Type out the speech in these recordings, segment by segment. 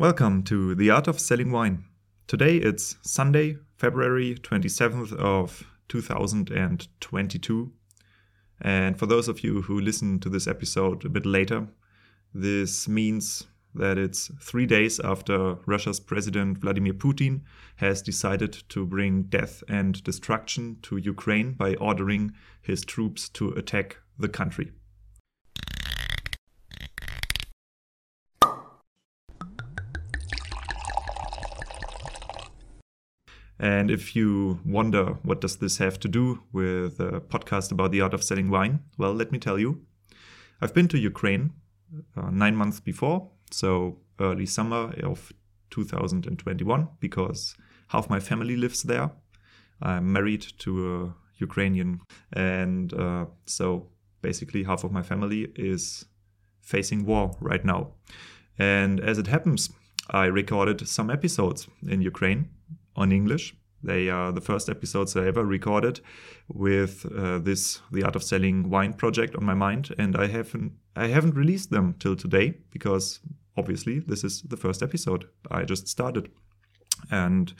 Welcome to The Art of Selling Wine. Today it's Sunday, February 27th of 2022. And for those of you who listen to this episode a bit later, this means that it's three days after Russia's President Vladimir Putin has decided to bring death and destruction to Ukraine by ordering his troops to attack the country. And if you wonder what does this have to do with a podcast about the art of selling wine, well, let me tell you. I've been to Ukraine uh, nine months before, so early summer of 2021, because half my family lives there. I'm married to a Ukrainian, and uh, so basically half of my family is facing war right now. And as it happens, I recorded some episodes in Ukraine on English. They are the first episodes I ever recorded with uh, this the art of selling wine project on my mind, and I haven't I haven't released them till today because obviously this is the first episode I just started, and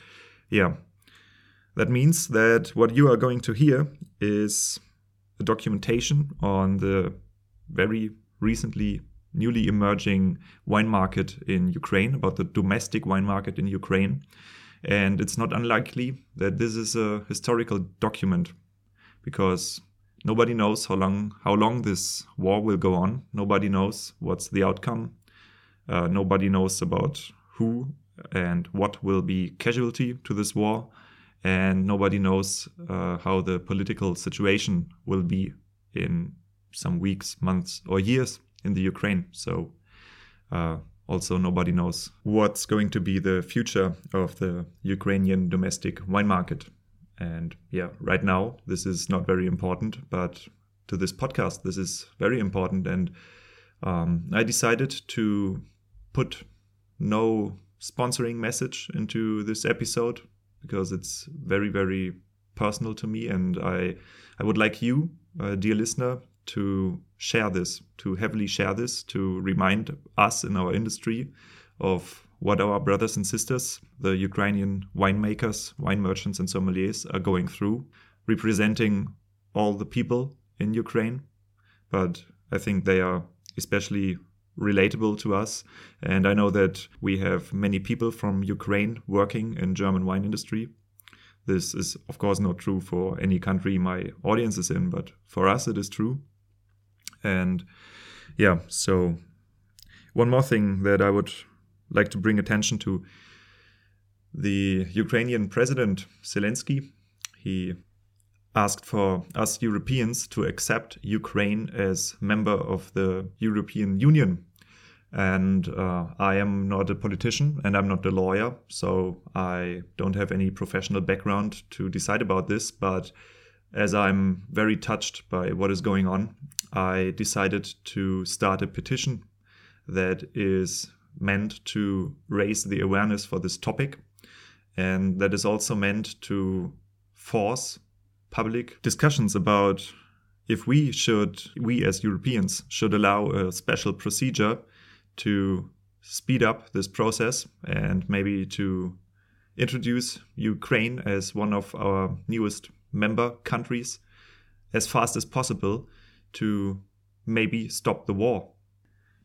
yeah, that means that what you are going to hear is a documentation on the very recently newly emerging wine market in Ukraine about the domestic wine market in Ukraine and it's not unlikely that this is a historical document because nobody knows how long how long this war will go on. Nobody knows what's the outcome. Uh, nobody knows about who and what will be casualty to this war, and nobody knows uh, how the political situation will be in some weeks, months, or years in the Ukraine. So. Uh, also, nobody knows what's going to be the future of the Ukrainian domestic wine market. And yeah, right now, this is not very important, but to this podcast, this is very important. And um, I decided to put no sponsoring message into this episode because it's very, very personal to me. And I, I would like you, uh, dear listener, to share this, to heavily share this, to remind us in our industry of what our brothers and sisters, the Ukrainian winemakers, wine merchants, and sommeliers are going through, representing all the people in Ukraine. But I think they are especially relatable to us. And I know that we have many people from Ukraine working in German wine industry. This is, of course, not true for any country my audience is in, but for us it is true. And yeah, so one more thing that I would like to bring attention to the Ukrainian president Zelensky, he asked for us Europeans to accept Ukraine as member of the European Union. And uh, I am not a politician and I'm not a lawyer, so I don't have any professional background to decide about this. But as I'm very touched by what is going on, I decided to start a petition that is meant to raise the awareness for this topic and that is also meant to force public discussions about if we should we as Europeans should allow a special procedure to speed up this process and maybe to introduce Ukraine as one of our newest member countries as fast as possible to maybe stop the war.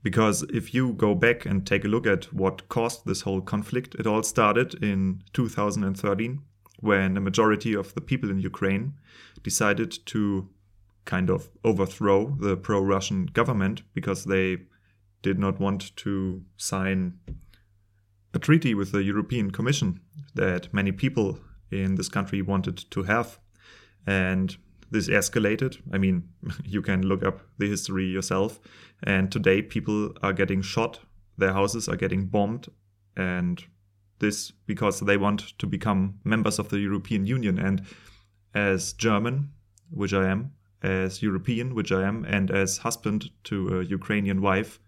Because if you go back and take a look at what caused this whole conflict, it all started in 2013 when the majority of the people in Ukraine decided to kind of overthrow the pro Russian government because they did not want to sign a treaty with the European Commission that many people in this country wanted to have. And this escalated. I mean, you can look up the history yourself. And today, people are getting shot, their houses are getting bombed, and this because they want to become members of the European Union. And as German, which I am, as European, which I am, and as husband to a Ukrainian wife,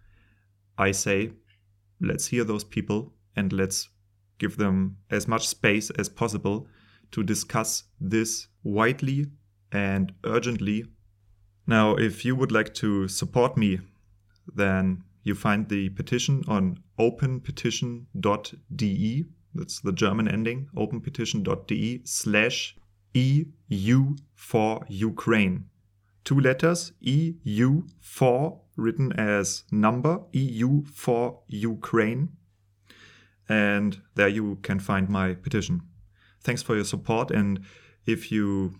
I say, let's hear those people and let's give them as much space as possible to discuss this widely and urgently. Now, if you would like to support me, then you find the petition on openpetition.de. That's the German ending, openpetition.de slash EU for Ukraine. Two letters, EU for, written as number, EU for Ukraine. And there you can find my petition. Thanks for your support. And if you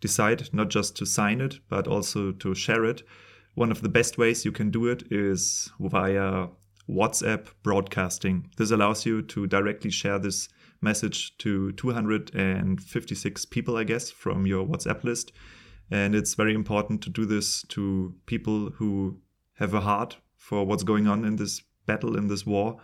decide not just to sign it, but also to share it, one of the best ways you can do it is via WhatsApp broadcasting. This allows you to directly share this message to 256 people, I guess, from your WhatsApp list. And it's very important to do this to people who have a heart for what's going on in this battle, in this war,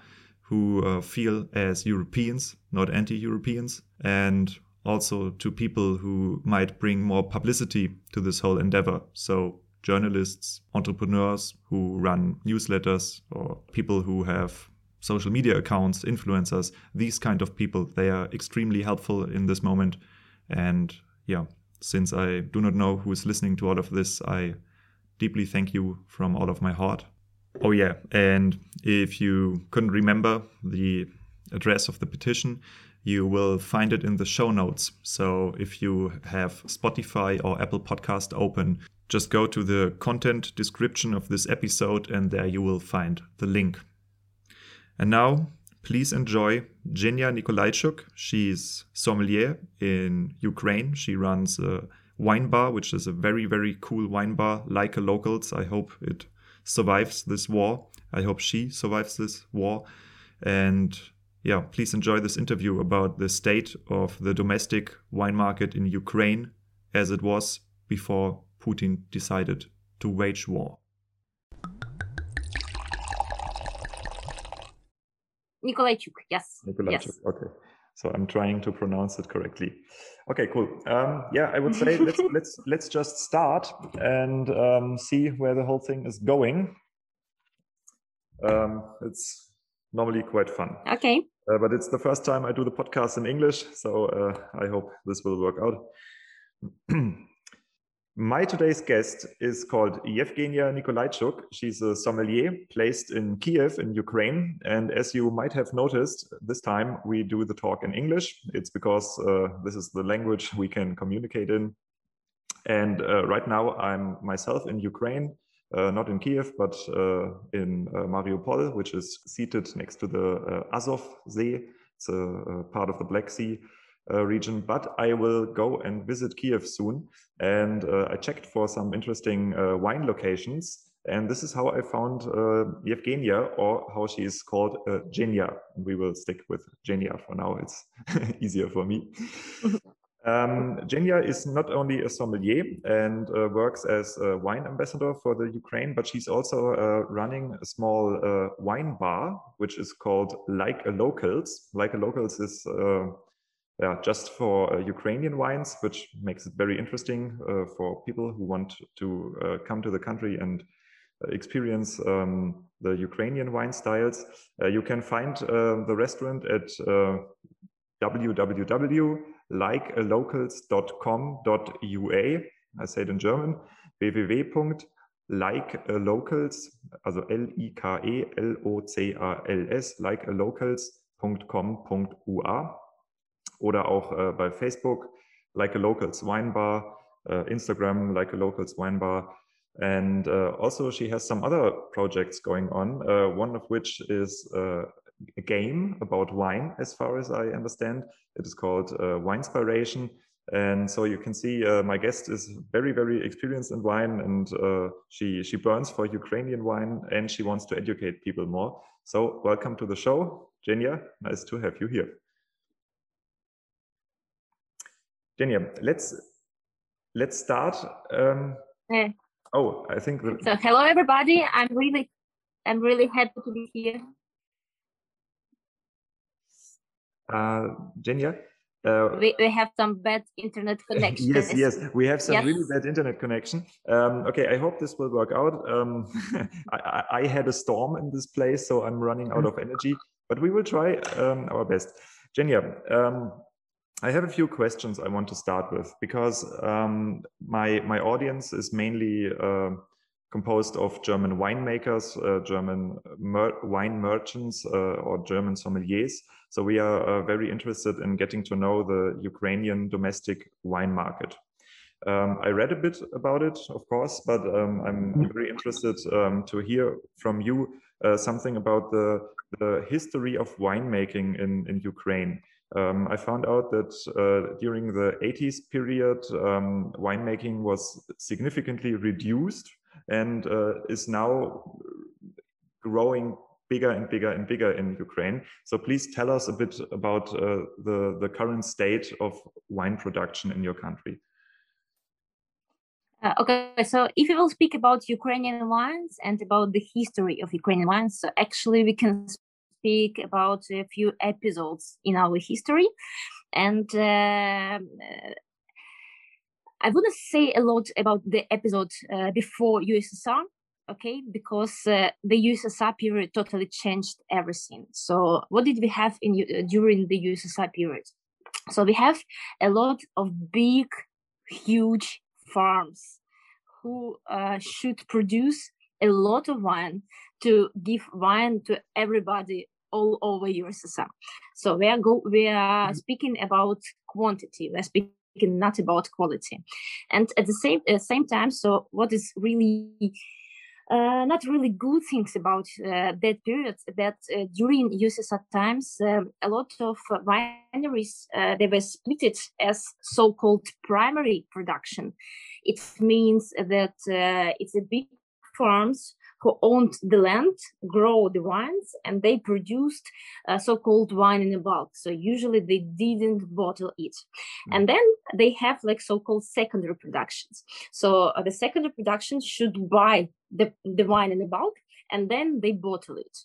who uh, feel as Europeans, not anti Europeans, and also to people who might bring more publicity to this whole endeavor. So, journalists, entrepreneurs who run newsletters, or people who have social media accounts, influencers, these kind of people, they are extremely helpful in this moment. And yeah, since I do not know who is listening to all of this, I deeply thank you from all of my heart. Oh, yeah, and if you couldn't remember the address of the petition, you will find it in the show notes. So if you have Spotify or Apple Podcast open, just go to the content description of this episode and there you will find the link. And now, please enjoy Zhenya Nikolaichuk. She's sommelier in Ukraine. She runs a wine bar, which is a very, very cool wine bar, like a locals. I hope it survives this war. I hope she survives this war. And yeah, please enjoy this interview about the state of the domestic wine market in Ukraine as it was before Putin decided to wage war. Nikolaichuk, yes. Nikolaichuk, yes. okay. So I'm trying to pronounce it correctly. Okay, cool. Um, yeah, I would say let's let's let's just start and um, see where the whole thing is going. Um, it's normally quite fun. Okay. Uh, but it's the first time I do the podcast in English, so uh, I hope this will work out. My today's guest is called Yevgenia Nikolaichuk. She's a sommelier placed in Kiev in Ukraine. And as you might have noticed, this time we do the talk in English. It's because uh, this is the language we can communicate in. And uh, right now I'm myself in Ukraine uh, not in Kiev, but uh, in uh, Mariupol, which is seated next to the Azov Sea. It's a, a, part of the Black Sea region. But I will go and visit Kiev soon. And I checked for some interesting wine locations. And this is how I found uh, Yevgenia, or how she is called uh, Zhenya. We will stick with Zhenya for now. It's easier for me. Um, Zhenya is not only a sommelier and uh, works as a wine ambassador for the Ukraine, but she's also uh, running a small uh, wine bar, which is called Like a Locals. Like a Locals is uh, yeah, just for uh, Ukrainian wines, which makes it very interesting uh, for people who want to come to the country and experience um, the Ukrainian wine styles. you can find the restaurant at www likealocals.com.ua. I say it in German, www.likealocals, also L-I-K-E-L-O-C-A-L-S, likealocals.com.ua oder auch äh, bei Facebook, Like a Locals Wine Bar, uh, Instagram, Like a Locals Wine Bar. And uh, also, she has some other projects going on, uh, one of which is a game about wine, as far as I understand. It is called uh, Winspiration. And so you can see my guest is very, very experienced in wine, and she she burns for Ukrainian wine, and she wants to educate people more. So welcome to the show, Zhenya. Nice to have you here. Zhenya, let's let's start. Um. Oh, I think. The... So hello, everybody. I'm really I'm really happy to be here. uh, Zhenya. Uh, we, we have some bad internet connection. yes, yes, we have some yes. really bad internet connection. Um, okay, I hope this will work out. Um, I, I, had a storm in this place, so I'm running out of energy, but we will try um, our best. Zhenya, um, I have a few questions I want to start with because um, my my audience is mainly uh, composed of German winemakers, uh, German mer wine merchants, uh, or German sommeliers. So we are uh, very interested in getting to know the Ukrainian domestic wine market. Um, I read a bit about it, of course, but um, I'm mm-hmm. very interested um, to hear from you uh, something about the, the history of winemaking in, in Ukraine. Um, I found out that uh, during the 80s period, um, winemaking was significantly reduced and uh, is now growing bigger and bigger and bigger in Ukraine. So please tell us a bit about uh, the, the current state of wine production in your country. Uh, okay, so if we will speak about Ukrainian wines and about the history of Ukrainian wines, so actually we can speak about a few episodes in our history. And uh, I wouldn't say a lot about the episode uh, before USSR, okay, because uh, the USSR period totally changed everything. So, what did we have in uh, during the USSR period? So we have a lot of big, huge farms who uh, should produce a lot of wine to give wine to everybody all over USSR. So we are go we are mm-hmm. speaking about quantity. We're speaking not about quality, and at the same uh, same time. So what is really uh, not really good things about uh, that period that uh, during USSR times um, a lot of wineries uh, they were split as so-called primary production it means that uh, it's a big farms who owned the land grow the wines and they produced uh, so-called wine in a bulk. So usually they didn't bottle it. Mm. and then they have like so-called secondary productions. So uh, the secondary production should buy the, the wine in a bulk and then they bottle it.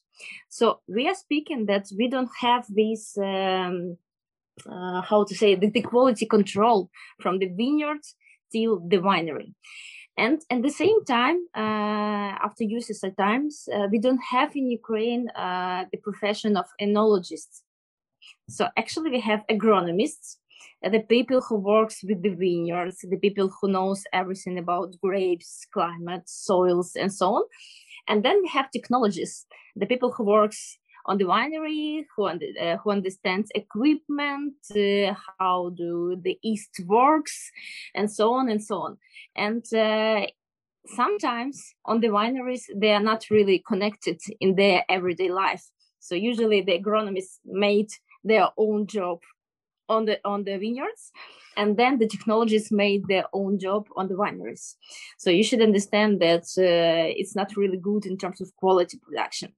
So we are speaking that we don't have this um, uh, how to say the, the quality control from the vineyards till the winery and at the same time, uh, after USSR times, uh, we don't have in Ukraine uh, the profession of enologists. So actually, we have agronomists, the people who works with the vineyards, the people who knows everything about grapes, climate, soils, and so on. And then we have technologists, the people who works on the winery, who, uh, who understands equipment, uh, how do the yeast works, and so on and so on. And uh, sometimes on the wineries, they are not really connected in their everyday life. So usually the agronomists made their own job on the on the vineyards and then the technologists made their own job on the wineries. So you should understand that uh, it's not really good in terms of quality production.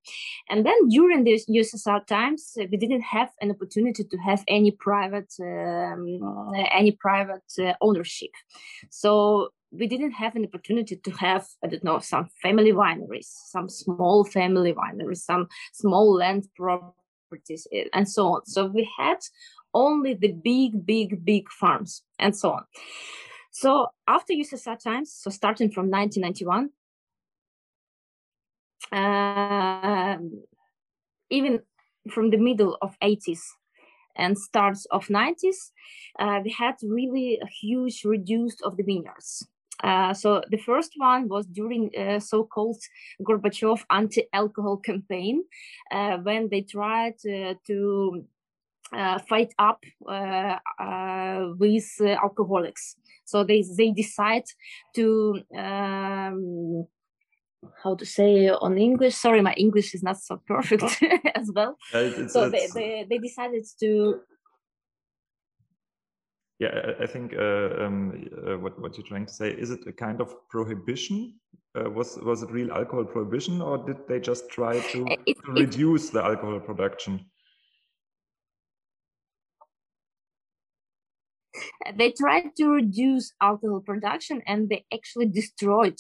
And then during the ussr times uh, we didn't have an opportunity to have any private um, any private uh, ownership. So we didn't have an opportunity to have i don't know some family wineries some small family wineries some small land properties uh, and so on. So we had only the big, big, big farms and so on. So after USSR times, so starting from 1991, uh, even from the middle of 80s and starts of 90s, uh, we had really a huge reduced of the vineyards. Uh, so the first one was during uh, so-called Gorbachev anti-alcohol campaign, uh, when they tried uh, to uh, fight up uh, uh, with alcoholics. So they they decide to um, how to say on English. Sorry, my English is not so perfect as well. It's, so it's, they, they they decided to. Yeah, I think uh, um, uh, what what you're trying to say is it a kind of prohibition? Uh, was was it real alcohol prohibition, or did they just try to, it, to reduce the alcohol production? They tried to reduce alcohol production and they actually destroyed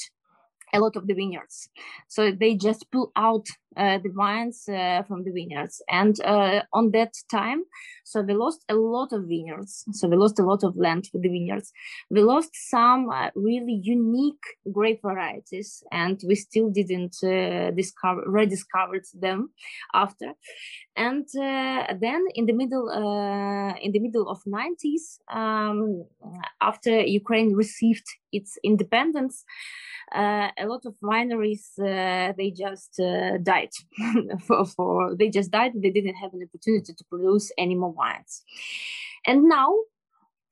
a lot of the vineyards. So they just pull out uh, the wines uh, from the vineyards. And uh, on that time, so we lost a lot of vineyards. So we lost a lot of land for the vineyards. We lost some uh, really unique grape varieties, and we still didn't uh, discover rediscovered them after. And uh, then in the middle in the middle of 90s, um, after Ukraine received its independence a lot of wineries they just uh, died for, for they just died they didn't have an opportunity to produce any more wines. And now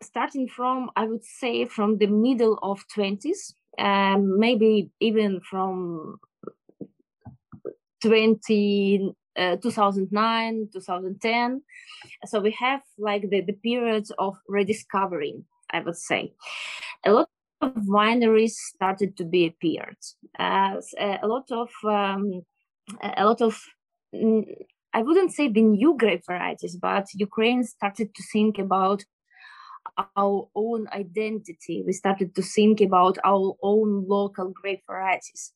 starting from i would say from the middle of 20s um, maybe even from 20 uh, 2009 2010 so we have like the, the periods of rediscovering i would say. A lot of wineries started to be appeared. Uh, a lot of um, a lot of mm, I wouldn't say the new grape varieties, but Ukraine started to think about our own identity. We started to think about our own local grape varieties.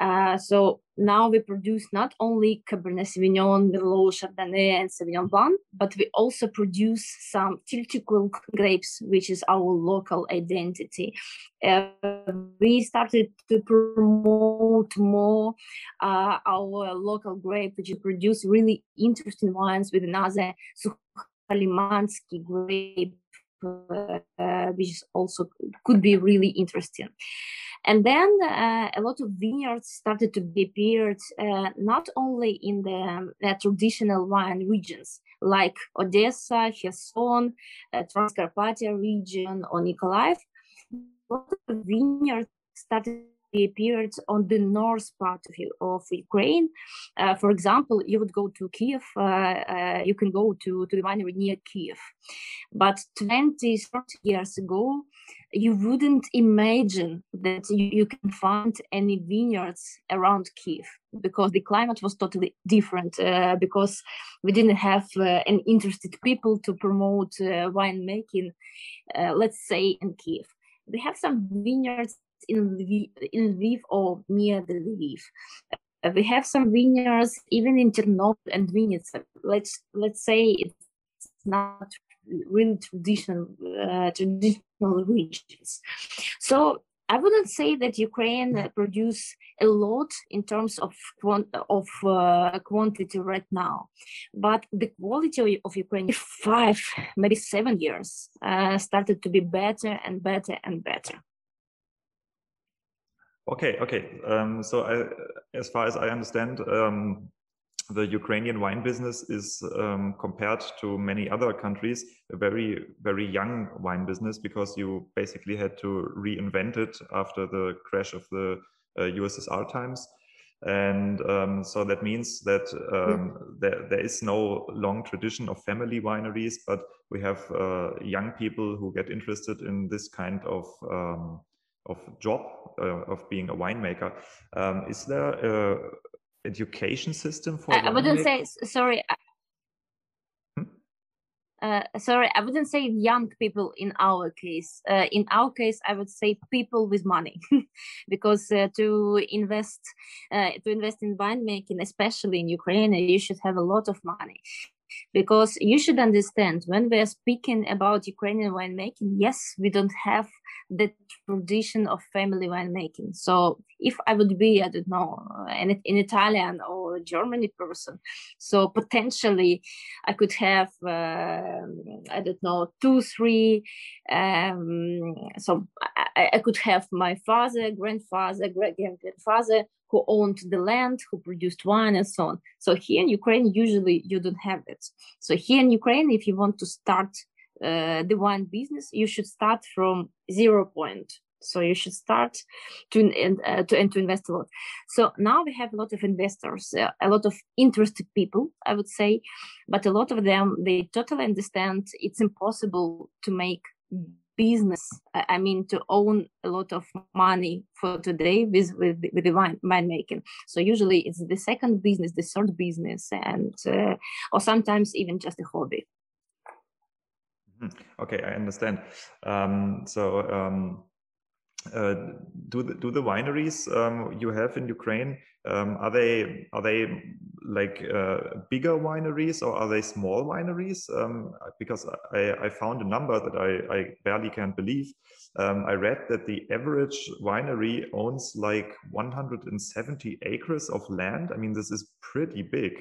Uh, so now we produce not only Cabernet Sauvignon, Merlot, Chardonnay, and Sauvignon Blanc, but we also produce some Tilty grapes, which is our local identity. Uh, we started to promote more uh, our local grape, which produce really interesting wines with another Sukholimansky grape, uh, which also could be really interesting. And then uh, a lot of vineyards started to be appeared uh, not only in the uh, traditional wine regions like Odessa, Kherson, uh, Transcarpathia region, or Nikolaev. A lot of vineyards started appeared on the north part of, of Ukraine. Uh, for example, you would go to Kiev, uh, uh, you can go to, to the winery near Kiev. But 20, 30 years ago, you wouldn't imagine that you, you can find any vineyards around Kiev because the climate was totally different uh, because we didn't have uh, an interested people to promote uh, winemaking, uh, let's say in Kiev. We have some vineyards in Lviv, in Lviv or near the Lviv. Uh, we have some vineyards even in Ternopil and Vinnytsia. Let's let's say it's not really traditional uh, traditional regions. So I wouldn't say that Ukraine produce a lot in terms of of uh, quantity right now, but the quality of Ukraine five maybe seven years uh, started to be better and better and better. Okay, okay. Um, so I, as far as I understand, um, the Ukrainian wine business is um, compared to many other countries a very very young wine business because you basically had to reinvent it after the crash of the uh, USSR times, and um, so that means that um, there, there is no long tradition of family wineries, but we have uh, young people who get interested in this kind of um, of job uh, of being a winemaker. Um, is there a education system for? I, I wouldn't say sorry. Hmm? Uh, sorry, I wouldn't say young people in our case. Uh, in our case, I would say people with money, because uh, to invest uh, to invest in winemaking, especially in Ukraine, you should have a lot of money because you should understand when we are speaking about Ukrainian winemaking, yes, we don't have the tradition of family winemaking. So if I would be, I don't know, an, an Italian or Germany person, so potentially I could have, uh, I don't know, two, three. Um, so I, I, could have my father, grandfather, great grandfather who owned the land, who produced wine, and so on. So here in Ukraine, usually you don't have it. So here in Ukraine, if you want to start uh, the wine business, you should start from zero point. So you should start to uh, to and to invest a lot. So now we have a lot of investors, uh, a lot of interested people, I would say, but a lot of them they totally understand it's impossible to make business i mean to own a lot of money for today with with, with the wine winemaking so usually it's the second business the third business and uh, or sometimes even just a hobby. Mm-hmm. okay i understand. Um, so um, uh, do the do the wineries um, you have in Ukraine um, are they are they like uh, bigger wineries or are they small wineries? Um, because I, I found a number that I, I barely can't believe. Um, I read that the average winery owns like 170 acres of land. I mean, this is pretty big.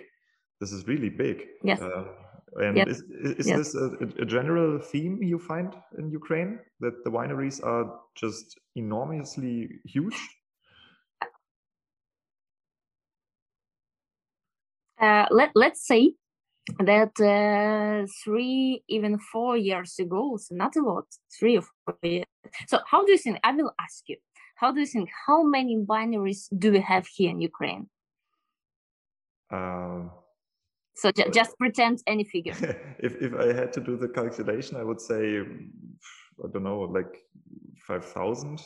This is really big. Yes. Uh, and yes. is, is yes. this a, a, general theme you find in Ukraine that the wineries are just enormously huge? Uh, let, let's say that uh, three, even four years ago, so not a lot, three or four years. So, how do you think? I will ask you, how do you think? How many wineries do we have here in Ukraine? Uh, so ju- just pretend any figure. if if I had to do the calculation, I would say I don't know, like five thousand.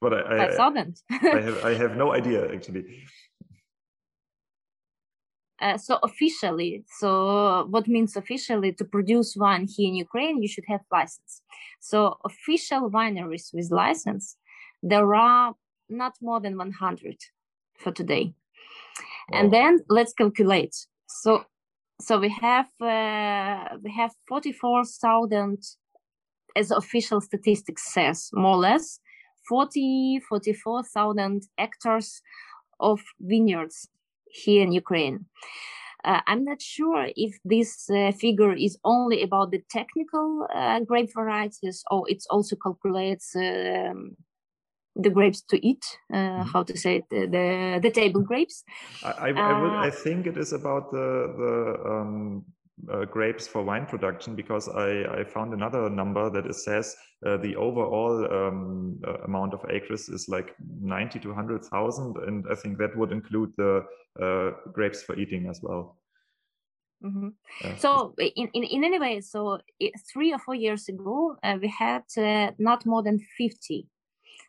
But I. I, I have I have no idea actually. Uh, so officially, so what means officially to produce wine here in Ukraine, you should have license. So official wineries with license, there are not more than 100 for today. Wow. And then let's calculate. So so we have uh, we have 44,000 as official statistics says more or less 40 44,000 hectares of vineyards here in Ukraine. Uh, I'm not sure if this uh, figure is only about the technical uh, grape varieties or it also calculates um, the grapes to eat. Uh, mm-hmm. How to say it? The the, the table grapes. I, I, I, would, I uh, think it is about the the um, uh, grapes for wine production because I, I found another number that it says uh, the overall um, uh, amount of acres is like 90 to 100,000 and I think that would include the uh, grapes for eating as well. Mm-hmm. So in, in, in any way, so three or four years ago, uh, we had uh, not more than 50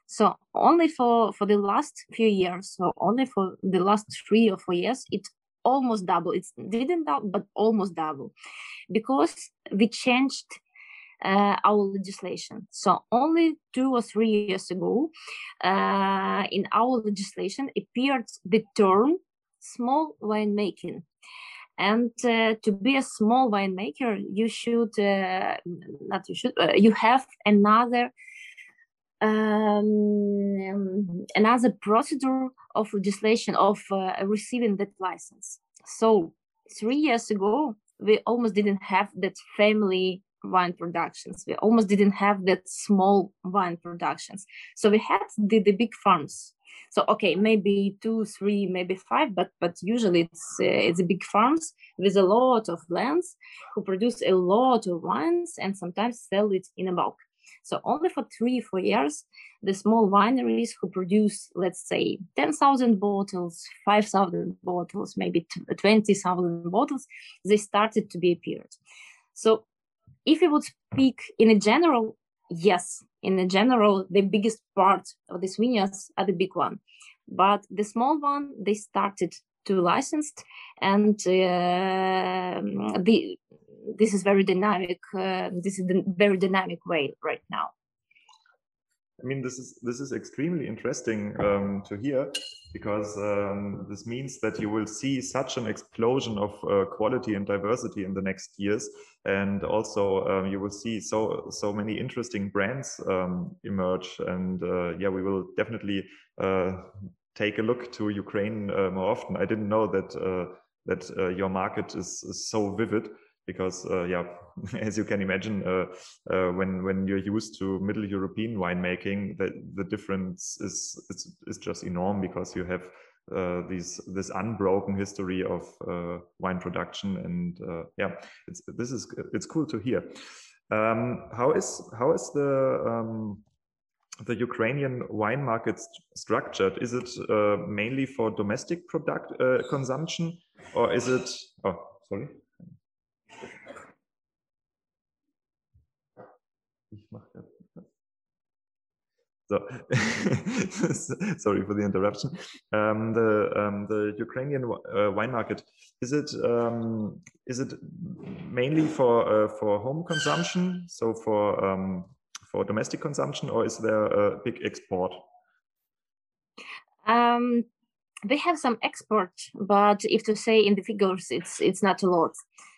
so only for for the last few years so only for the last three or four years it almost double. It didn't double, but almost double, because we changed uh, our legislation. So only two or three years ago, uh, in our legislation appeared the term small winemaking. And uh, to be a small winemaker, you should uh, not you should uh, you have another um, another procedure of legislation of uh, receiving that license. So three years ago, we almost didn't have that family wine productions. We almost didn't have that small wine productions. So we had the, the big farms. So okay, maybe two, three, maybe five, but but usually it's uh, it's big farms with a lot of lands who produce a lot of wines and sometimes sell it in a bulk. So only for three, four years, the small wineries who produce, let's say, 10,000 bottles, 5,000 bottles, maybe 20,000 bottles, they started to be appeared. So if you would speak in a general, yes, in a general, the biggest part of these vineyards are the big one. But the small one, they started to licensed and uh, the this is very dynamic. Uh, this is the very dynamic way right now. I mean, this is this is extremely interesting um, to hear because um, this means that you will see such an explosion of uh, quality and diversity in the next years, and also um, you will see so so many interesting brands um, emerge. And uh, yeah, we will definitely uh, take a look to Ukraine uh, more often. I didn't know that uh, that uh, your market is, is so vivid because uh, yeah as you can imagine uh, uh, when when you're used to middle european winemaking the the difference is is, just enormous because you have uh, these this unbroken history of uh, wine production and uh, yeah it's this is it's cool to hear um, how is how is the um, the Ukrainian wine market st structured? Is it mainly for domestic product consumption, or is it? Oh, sorry. Ich mache das. So, sorry for the interruption. Um, the um, the Ukrainian uh, wine market is it um, is it mainly for uh, for home consumption, so for um, for domestic consumption, or is there a big export? Um, they have some export, but if to say in the figures, it's it's not a lot.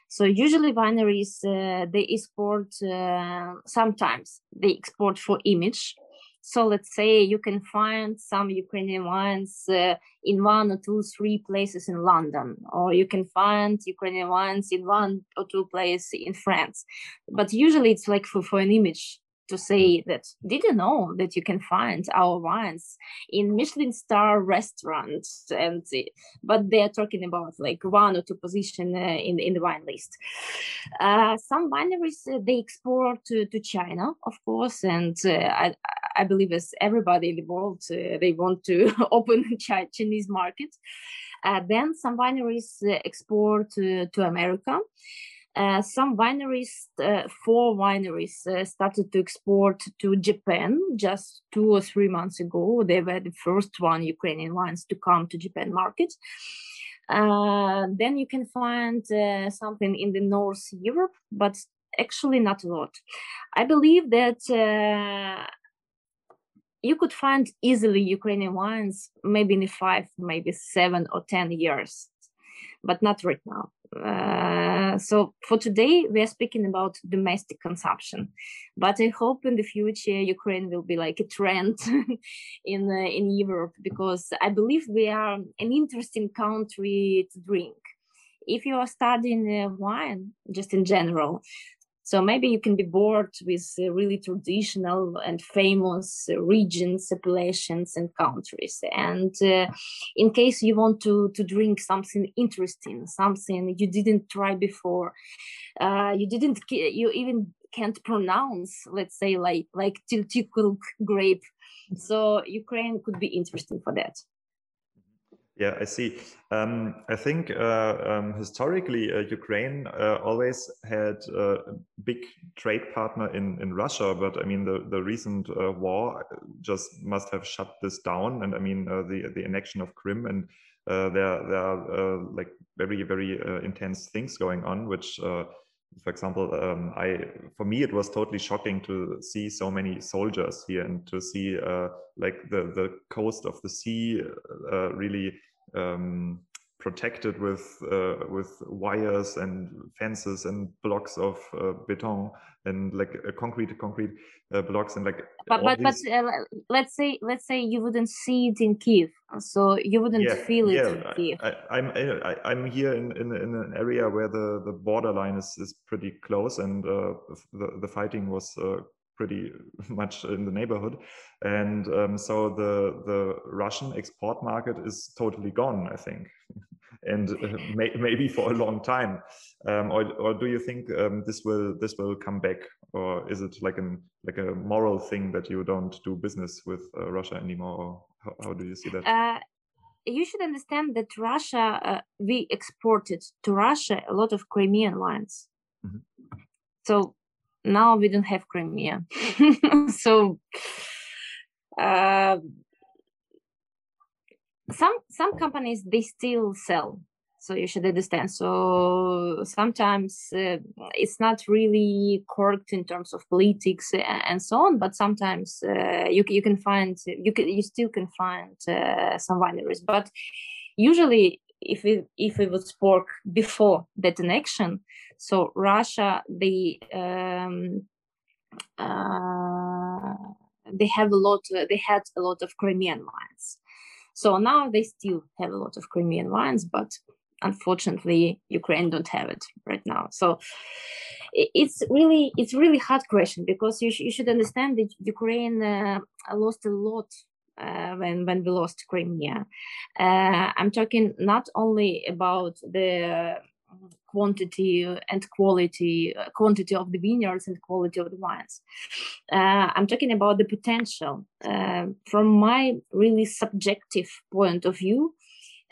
So usually wineries uh, they export uh, sometimes they export for image. So let's say you can find some Ukrainian wines uh, in one or two, three places in London, or you can find Ukrainian wines in one or two places in France. But usually it's like for, for an image to say that did you know that you can find our wines in michelin star restaurants? And but they're talking about like one or two position uh, in, in the wine list. Uh, some wineries uh, they export to, to china of course and I, I believe as everybody in the world they want to open chinese market. Uh, then some wineries export to america uh, some wineries, uh, four wineries, uh, started to export to Japan just two or three months ago. They were the first one Ukrainian wines to come to Japan market. Uh, then you can find uh, something in the North Europe, but actually not a lot. I believe that you could find easily Ukrainian wines maybe in five, maybe seven or ten years, but not right now. Uh, so for today, we are speaking about domestic consumption, but I hope in the future Ukraine will be like a trend in uh, in Europe because I believe we are an interesting country to drink. If you are studying uh, wine, just in general, so maybe you can be bored with uh, really traditional and famous uh, regions, appellations, and countries. And uh, in case you want to, to drink something interesting, something you didn't try before, uh, you didn't, you even can't pronounce, let's say, like like Telti-Kuruk grape. So Ukraine could be interesting for that. Yeah, I see. Um, I think uh, um, historically, uh, Ukraine uh, always had a big trade partner in, in Russia, but I mean, the, the recent uh, war just must have shut this down. And I mean, uh, the, the annexion of Crimea, and uh, there, there are like very, very intense things going on, which for example, um, I for me it was totally shocking to see so many soldiers here and to see uh, like the the coast of the sea uh, really um, protected with uh, with wires and fences and blocks of uh, beton and like uh, concrete concrete uh, blocks and like but but, these... but uh, let's say let's say you wouldn't see it in Kiev so you wouldn't yeah, feel it yeah, in Kiev I, am I, am here in, in, in an area where the the borderline is is pretty close and uh, the the fighting was pretty much in the neighborhood. And um, so the the russian export market is totally gone i think and uh, may, maybe for a long time. Um, or, or do you think um, this will this will come back? Or is it like an like a moral thing that you don't do business with uh, russia anymore? Or how, how, do you see that? Uh, you should understand that russia uh, we exported to russia a lot of crimean wines mm -hmm. so now we don't have Crimea. so uh, some some companies they still sell. So you should understand. So sometimes uh, it's not really correct in terms of politics and so on. But sometimes uh, you you can find you can you still can find uh, some wineries. But usually if it if it was pork before that annexion, so Russia they um, uh, they have a lot they had a lot of Crimean wines. So now they still have a lot of Crimean wines, but unfortunately Ukraine don't have it right now. So it's really it's really hard question because you, sh- you should understand that Ukraine uh, lost a lot uh, when when we lost Crimea. Uh, I'm talking not only about the quantity and quality uh, quantity of the vineyards and quality of the wines. Uh, I'm talking about the potential. Uh, from my really subjective point of view,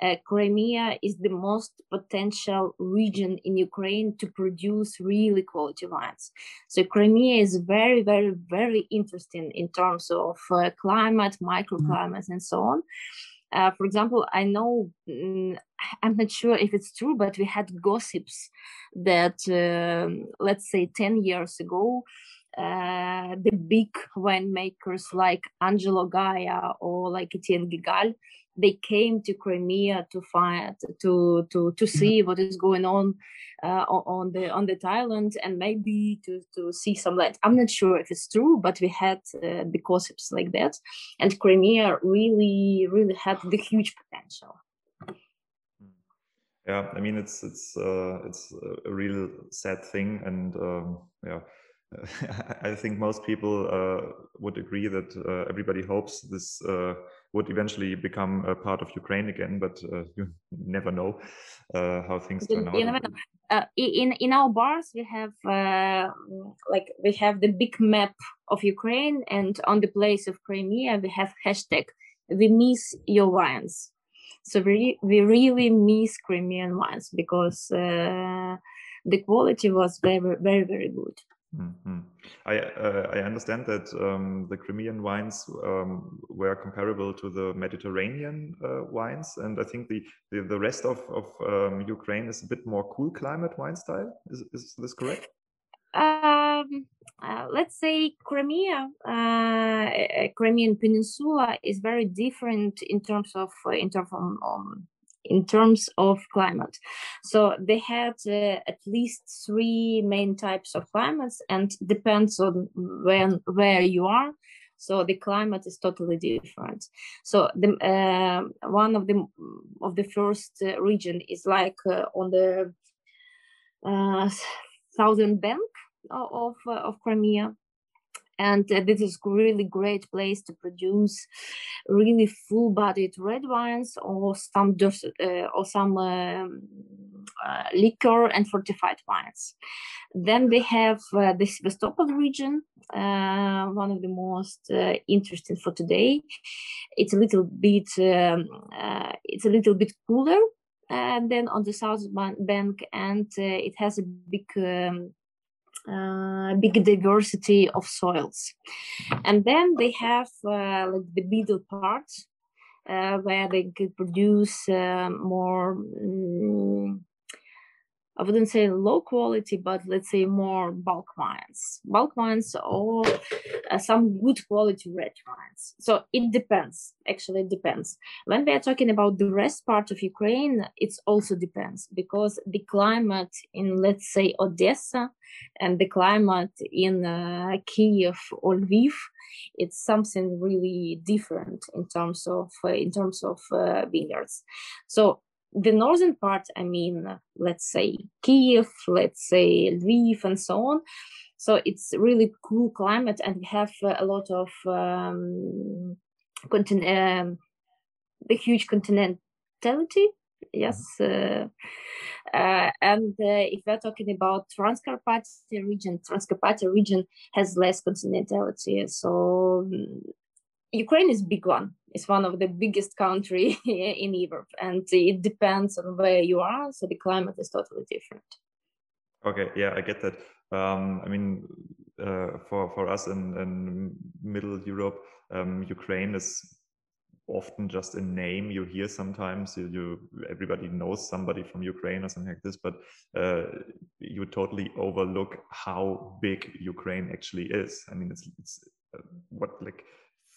uh, Crimea is the most potential region in Ukraine to produce really quality wines. So Crimea is very, very, very interesting in terms of uh, climate, microclimates, and so on. Uh, for example, I know mm, I'm not sure if it's true, but we had gossips that, uh, let's say, 10 years ago, uh, the big winemakers like Angelo Gaja or like Etienne Guigal, they came to Crimea to find to to to mm-hmm. see what is going on uh, on the on the island and maybe to to see some land. I'm not sure if it's true, but we had uh, the gossips like that, and Crimea really really had the huge potential. Yeah, I mean it's it's uh, it's a real sad thing, and um, yeah. I think most people uh, would agree that uh, everybody hopes this uh, would eventually become a part of Ukraine again, but uh, you never know uh, how things turn out. You never know. Uh, in in our bars, we have uh, like we have the big map of Ukraine, and on the place of Crimea, we have hashtag we miss your wines. So we we really miss Crimean wines because uh, the quality was very very very good. Mm-hmm. I uh, I understand that um, the Crimean wines um, were comparable to the Mediterranean uh, wines, and I think the the, the rest of of um, Ukraine is a bit more cool climate wine style. Is is this correct? Um, uh, let's say Crimea, uh, Crimean Peninsula is very different in terms of in terms of um, in terms of climate. So they had uh, at least three main types of climates, and depends on when where you are. So the climate is totally different. So the uh, one of the of the first uh, region is like uh, on the uh, southern bank of of, of Crimea, and uh, this is really great place to produce really full-bodied red wines or some uh, or some um, uh, liquor and fortified wines. Then they have uh, the Sevastopol region, uh, one of the most uh, interesting for today. It's a little bit um, it's a little bit cooler than on the south bank, and it has a big um, uh, big diversity of soils. And then they have uh, like the middle part uh, where they could produce uh, more um, I wouldn't say low quality, but let's say more bulk wines, bulk wines or uh, some good quality red wines. So it depends. Actually, it depends. When we are talking about the rest part of Ukraine, it also depends because the climate in, let's say, Odessa and the climate in uh, Kiev or Lviv, it's something really different in terms of uh, in terms of uh, vineyards. So the northern part, I mean, let's say Kiev, let's say Lviv, and so on. So it's really cool climate, and we have uh, a lot of um, continent, um, the huge continentality. Yes, uh, uh, and uh, if we're talking about Transcarpathia region, Transcarpathia region has less continentality. So um, Ukraine is big one. It's one of the biggest country in Europe, and it depends on where you are. So the climate is totally different. Okay, yeah, I get that. Um, I mean, uh, for for us in, in Middle Europe, um, Ukraine is often just a name you hear sometimes. You, you everybody knows somebody from Ukraine or something like this, but uh, you totally overlook how big Ukraine actually is. I mean, it's it's uh, what like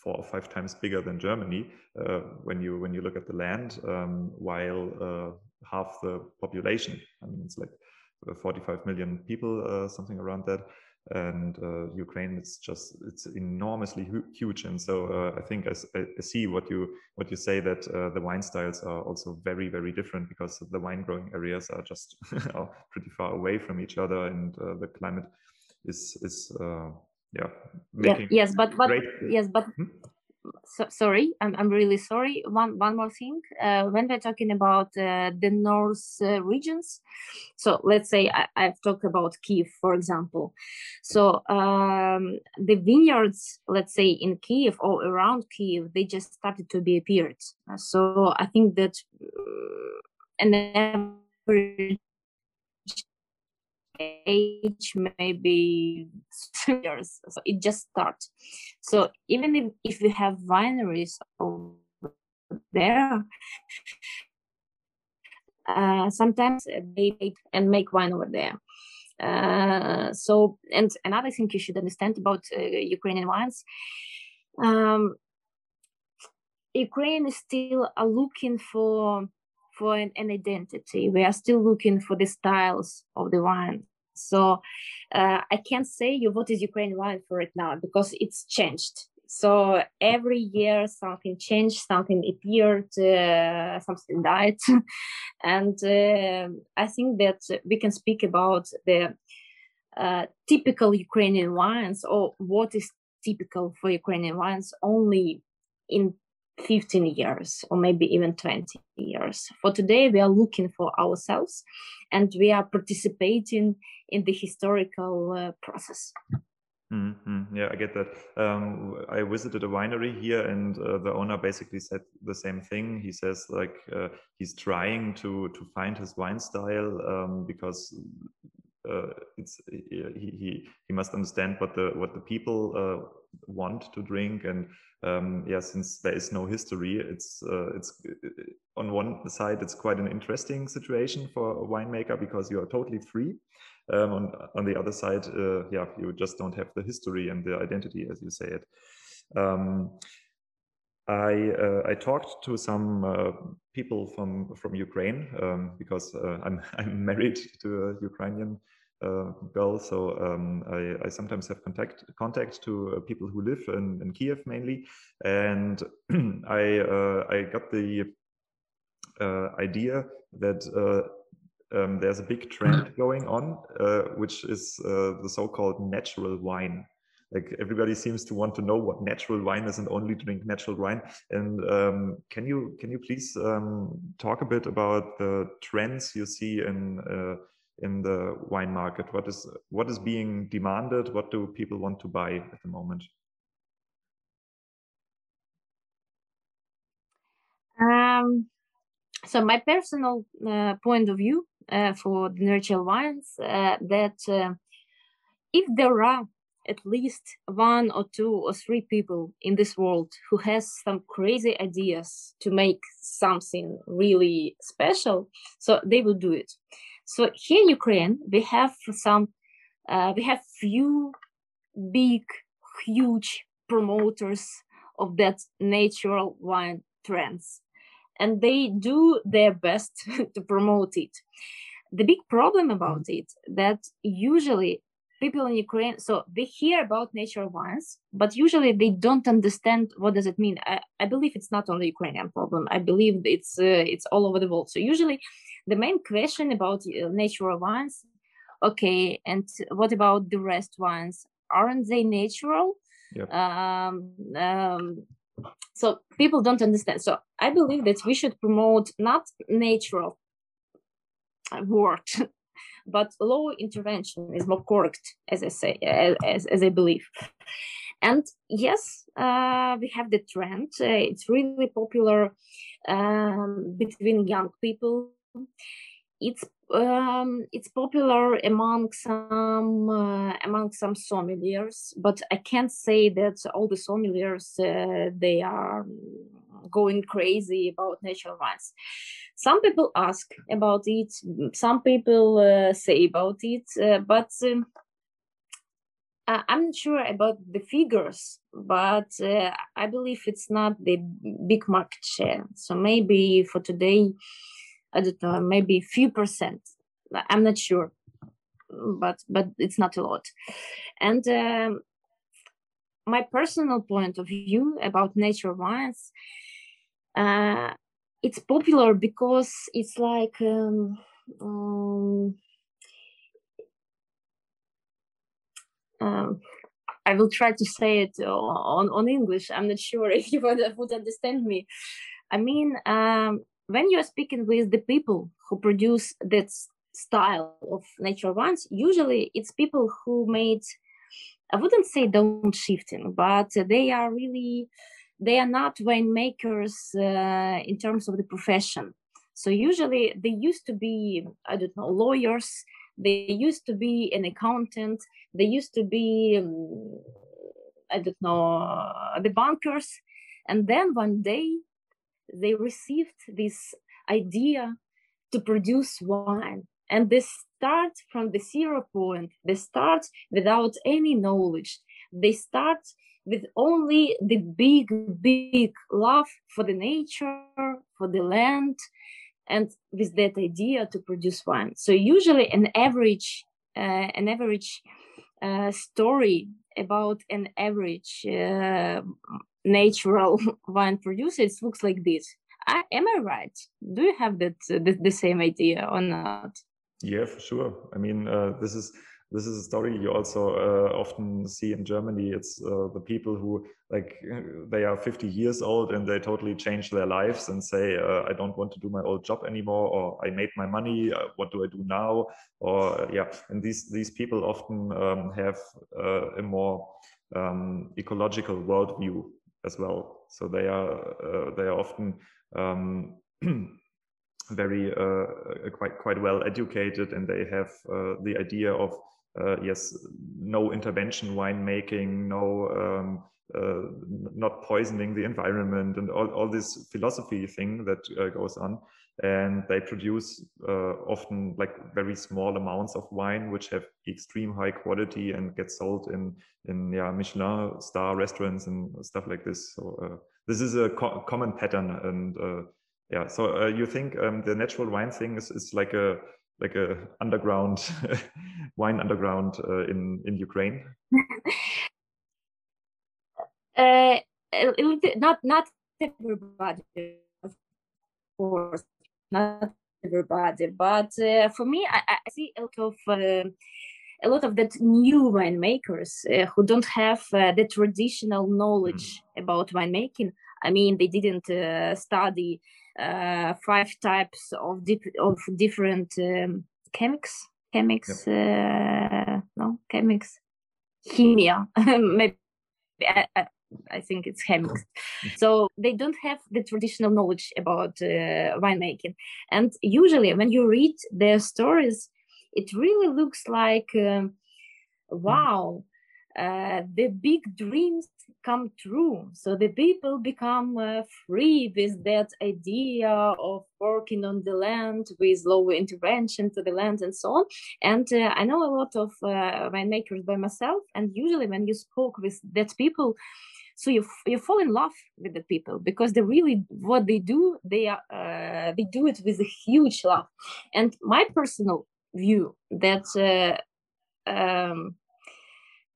four or five times bigger than Germany uh, when you when you look at the land, um, while uh, half the population. I mean, it's like uh, 45 million people, uh, something around that. And uh, Ukraine, it's just it's enormously hu huge, and so uh, I think I, I, see what you what you say that the wine styles are also very very different because the wine growing areas are just pretty far away from each other, and the climate is is yeah, yeah yes but but great... yes but hmm? so, sorry I'm, I'm really sorry. One one more thing. Uh, when we're talking about uh, the north uh, regions so let's say I, have talked about kiev for example. So um, the vineyards let's say in kiev or around kiev they just started to be appeared. So i think that uh, an average age maybe three years. So it just starts so even if, if we have wineries over there uh, sometimes they make and make wine over there. Uh, so, and another thing you should understand about uh, Ukrainian wines, um, Ukraine is still looking for for an, an, identity. We are still looking for the styles of the wine. So uh, I can't say you what is Ukrainian wine for it now because it's changed. So every year something changed, something appeared, uh, something died, and uh, I think that we can speak about the uh, typical Ukrainian wines or what is typical for Ukrainian wines only in 15 years or maybe even 20 years. For today, we are looking for ourselves and we are participating in the historical uh, process. Mm-hmm. Yeah, I get that. Um, I visited a winery here, and uh, the owner basically said the same thing. He says like uh, he's trying to to find his wine style um, because uh, it's he, he he must understand what the what the people uh, want to drink, and um, yeah, since there is no history, it's uh, it's on one side it's quite an interesting situation for a winemaker because you are totally free um, on, on the other side, uh, yeah, you just don't have the history and the identity, as you say it. Um, I uh, I talked to some uh, people from from Ukraine um, because uh, I'm I'm married to a Ukrainian uh, girl, so um, I, I, sometimes have contact contact to uh, people who live in, in Kiev mainly, and I I got the idea that um, there's a big trend going on, uh, which is uh, the so-called natural wine. Like everybody seems to want to know what natural wine is and only drink natural wine. And um, can you can you please um, talk a bit about the trends you see in uh, in the wine market? What is what is being demanded? What do people want to buy at the moment? Um, so my personal uh, point of view uh, for the natural wines uh, that uh, if there are at least one or two or three people in this world who has some crazy ideas to make something really special so they will do it so here in ukraine we have some uh, we have few big huge promoters of that natural wine trends and they do their best to promote it. The big problem about mm. it that usually people in Ukraine, so they hear about natural wines, but usually they don't understand what does it mean. I, I believe it's not only Ukrainian problem. I believe it's uh, it's all over the world. So usually, the main question about uh, natural wines, okay, and what about the rest ones? Aren't they natural? Yep. Um, um, so people don't understand. So i believe that we should promote not natural word but low intervention is more correct as i say as, as i believe. And yes uh, we have the trend. Uh, it's really popular um, between young people it's um, it's popular among some uh, among some sommeliers, but I can't say that all the sommeliers uh, they are going crazy about natural wines. Some people ask about it, some people uh, say about it, uh, but um, I'm not sure about the figures, but uh, I believe it's not the big market share. So maybe for today I don't know, maybe a few percent. I'm not sure, but but it's not a lot. And um, my personal point of view about nature wines, uh, it's popular because it's like um, um, um, I will try to say it on, on English. I'm not sure if you would, would understand me. I mean, um, when you are speaking with the people who produce that style of natural wines, usually it's people who made, I wouldn't say downshifting, but they are really, they are not winemakers uh, in terms of the profession. So usually they used to be, I don't know, lawyers. They used to be an accountant. They used to be, um, I don't know, the bankers. And then one day they received this idea to produce wine. And they start from the zero point. They start without any knowledge. They start with only the big big love for the nature for the land and with that idea to produce wine. So usually an average uh, an average uh, story about an average uh, natural wine producer. It looks like this. I, am i right? Do you have that the, the same idea or not? Yeah, for sure. I mean, uh, this is this is a story you also uh, often see in Germany. It's uh, the people who like they are 50 years old and they totally change their lives and say, uh, "I don't want to do my old job anymore," or "I made my money. Uh, what do I do now?" Or uh, yeah, and these these people often um, have a more um, ecological worldview as well. So they are they are often um, very uh, uh, quite quite well educated, and they have uh, the idea of yes, no intervention winemaking, no um, uh, not poisoning the environment and all, all this philosophy thing that uh, goes on. And they produce uh, often like very small amounts of wine which have extreme high quality and get sold in in yeah michelin star restaurants and stuff like this. So this is a co common pattern and yeah. So uh, you think um, the natural wine thing is, is like a like a underground wine underground uh, in in ukraine uh, not not everybody of course not everybody but uh, for me I, I, see a lot of uh, a lot of that new winemakers uh, who don't have uh, the traditional knowledge mm. about winemaking i mean they didn't uh, study uh, five types of dip- of different um, chemics chemics yep. uh, no chemics. Chemia. Maybe I, I, I, think it's chemics. So they don't have the traditional knowledge about uh, winemaking. And usually when you read their stories it really looks like um, wow uh, the big dreams come true. So the people become uh, free with that idea of working on the land with low intervention to the land and so on. And uh, I know a lot of uh, winemakers by myself, and usually when you spoke with that people, so you you fall in love with the people because they really what they do they are uh, they do it with a huge love. And my personal view that uh, um,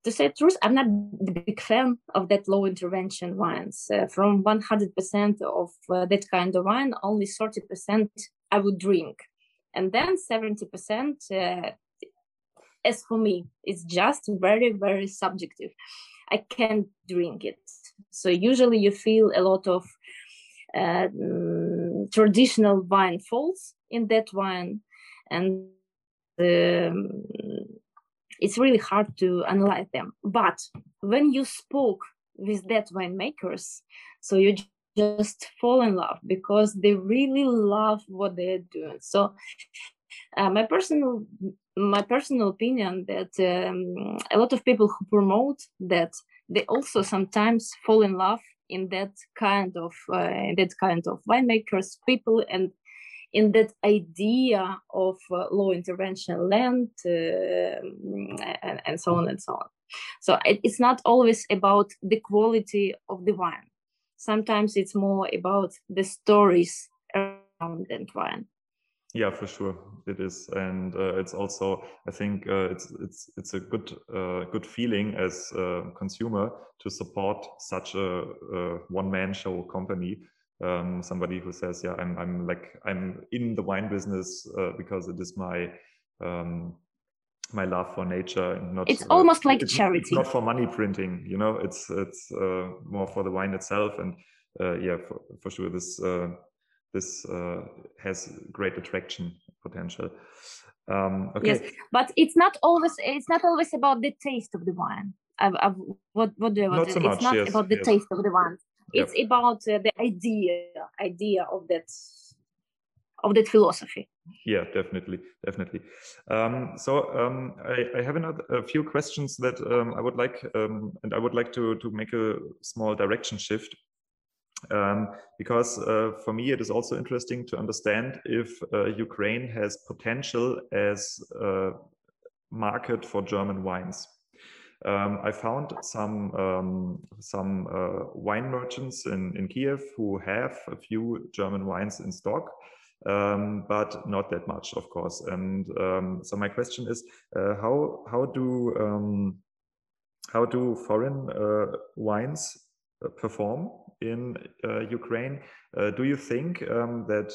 to say the truth, I'm not the big fan of that low intervention wines. Uh, from 100% of uh, that kind of wine, only 30% I would drink. And then 70%, uh, as for me, it's just very, very subjective. I can't drink it. So usually you feel a lot of uh, mm, traditional wine faults in that wine. And um, it's really hard to analyze them. But when you spoke with that winemakers, so you just fall in love because they really love what they're doing. So uh, my personal my personal opinion that um, a lot of people who promote that they also sometimes fall in love in that kind of uh, that kind of winemakers people and in that idea of uh, low intervention land uh, and, and, so on and so on. So it, it's not always about the quality of the wine. Sometimes it's more about the stories around that wine. Yeah, for sure, it is, and uh, it's also I think uh, it's it's it's a good uh, good feeling as a consumer to support such a, a one man show company um, somebody who says, "Yeah, I'm I'm like I'm in the wine business uh, because it is my um, my love for nature and not." It's uh, almost like it's, charity. It's not for money printing, you know. It's it's uh, more for the wine itself, and uh, yeah, for, for sure this uh, this uh, has great attraction potential. Um, okay. Yes, but it's not always it's not always about the taste of the wine. I've, I've, what what do I want? Not so it's much, not yes, about the yes. taste of the wine it's yep. about uh, the idea idea of that of that philosophy yeah definitely definitely um, so um, I, I, have another a few questions that um, i would like um, and i would like to to make a small direction shift Um, because uh, for me, it is also interesting to understand if uh, Ukraine has potential as a market for German wines. Um, I found some um, some uh, wine merchants in, in Kiev who have a few German wines in stock, um, but not that much, of course. And um, so my question is, uh, how how do um, how do foreign uh, wines uh, perform in uh, Ukraine? Uh, do you think um, that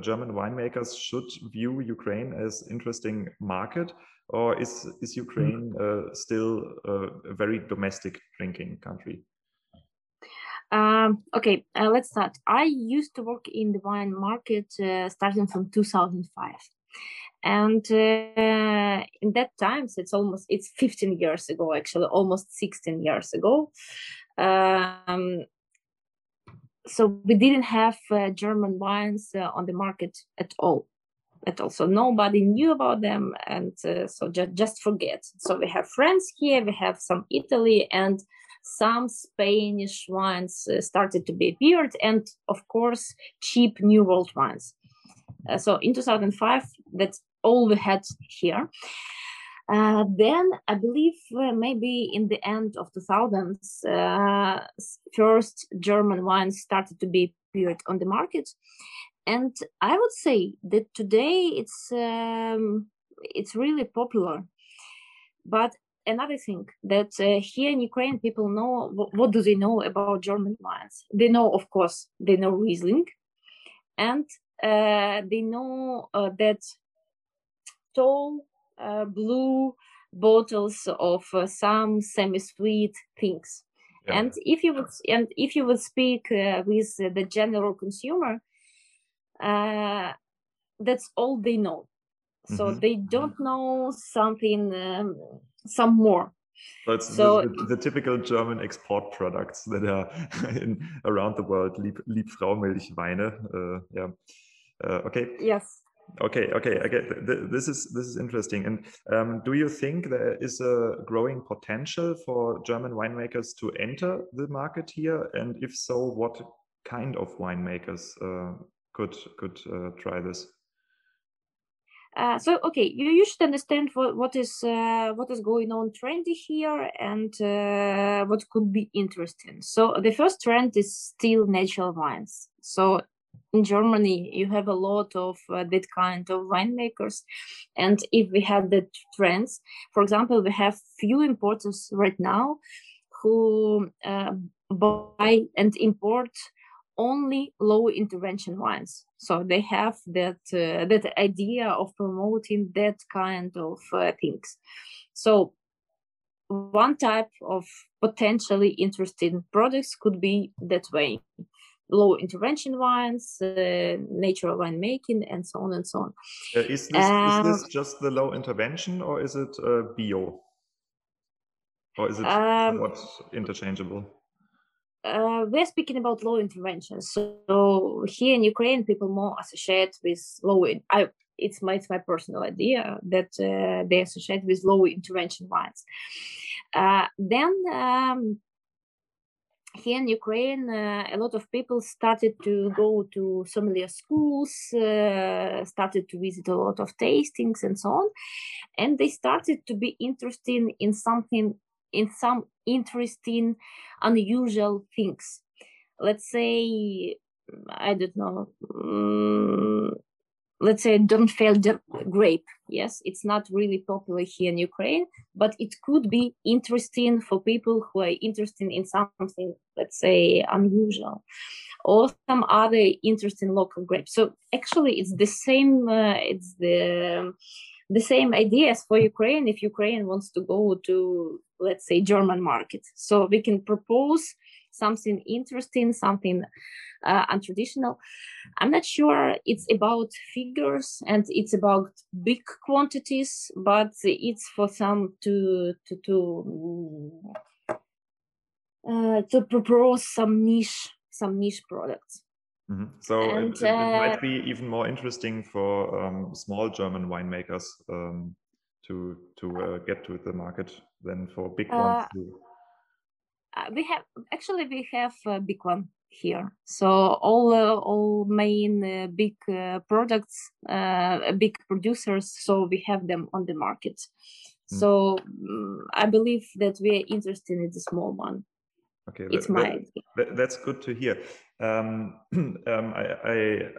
German winemakers should view Ukraine as interesting market, or is is Ukraine still a very domestic drinking country? Um, okay, uh, let's start. I used to work in the wine market uh, starting from 2005. And uh, in that times, it's almost, it's 15 years ago, actually, almost 16 years ago. Um, so we didn't have uh, German wines uh, on the market at all at also nobody knew about them, and uh, so just just forget. So we have friends here, we have some Italy, and some Spanish wines uh, started to be appeared, and of course, cheap New World wines. Uh, so in 2005, that's all we had here. Uh, then I believe uh, maybe in the end of 2000s, uh, first German wines started to be appeared on the market, and I would say that today it's um, it's really popular. But another thing that uh, here in Ukraine, people know what, what, do they know about German wines? They know, of course, they know Riesling, and uh, they know uh, that tall uh, blue bottles of uh, some semi-sweet things. Yeah. And if you would and if you would speak uh, with the general consumer, that's all they know. So mm-hmm. they don't know something um, some more. So so, the, the, the, typical German export products that are in around the world. Lieb, Weine. Uh, yeah. Uh, okay. Yes. Okay. Okay. Get this is this is interesting. And um, do you think there is a growing potential for German winemakers to enter the market here? And if so, what kind of winemakers uh, could could uh, try this? Uh, so okay, you, you should understand what, what is uh, what is going on trendy here and uh, what could be interesting. So the first trend is still natural wines. So in Germany, you have a lot of uh, that kind of winemakers, and if we have the trends, for example, we have few importers right now who uh, buy and import only low intervention wines. So they have that uh, that idea of promoting that kind of uh, things. So one type of potentially interesting products could be that way low intervention wines, uh, natural winemaking, and so on and so on. Uh, is, this, is this um, just the low intervention or is it uh, bio? Or is it um, interchangeable? Uh, we're speaking about low intervention. So here in Ukraine, people more associate with low. I it's my it's my personal idea that uh, they associate with low intervention wines. Uh, then um, here in Ukraine, uh, a lot of people started to go to sommelier schools, uh, started to visit a lot of tastings and so on, and they started to be interested in something in some interesting, unusual things. Let's say, I don't know, um, let's say Dornfelder grape. Yes, it's not really popular here in Ukraine, but it could be interesting for people who are interested in something, let's say, unusual or some other interesting local grapes. So actually, it's the same. Uh, it's the the same ideas for Ukraine if Ukraine wants to go to, let's say, German market. So we can propose something interesting, something uh, untraditional. I'm not sure it's about figures and it's about big quantities, but it's for some to to to uh, to propose some niche some niche products. Mm-hmm. So and, it, it, uh, might be even more interesting for um, small German winemakers um, to to uh, get to the market than for big ones. Uh, uh we have actually we have a big one here. So all uh, all main uh, big uh, products, uh, big producers. So we have them on the market. Mm. So um, I believe that we are interested in the small one. Okay, it's that, my that, that's good to hear. Um, um, I, I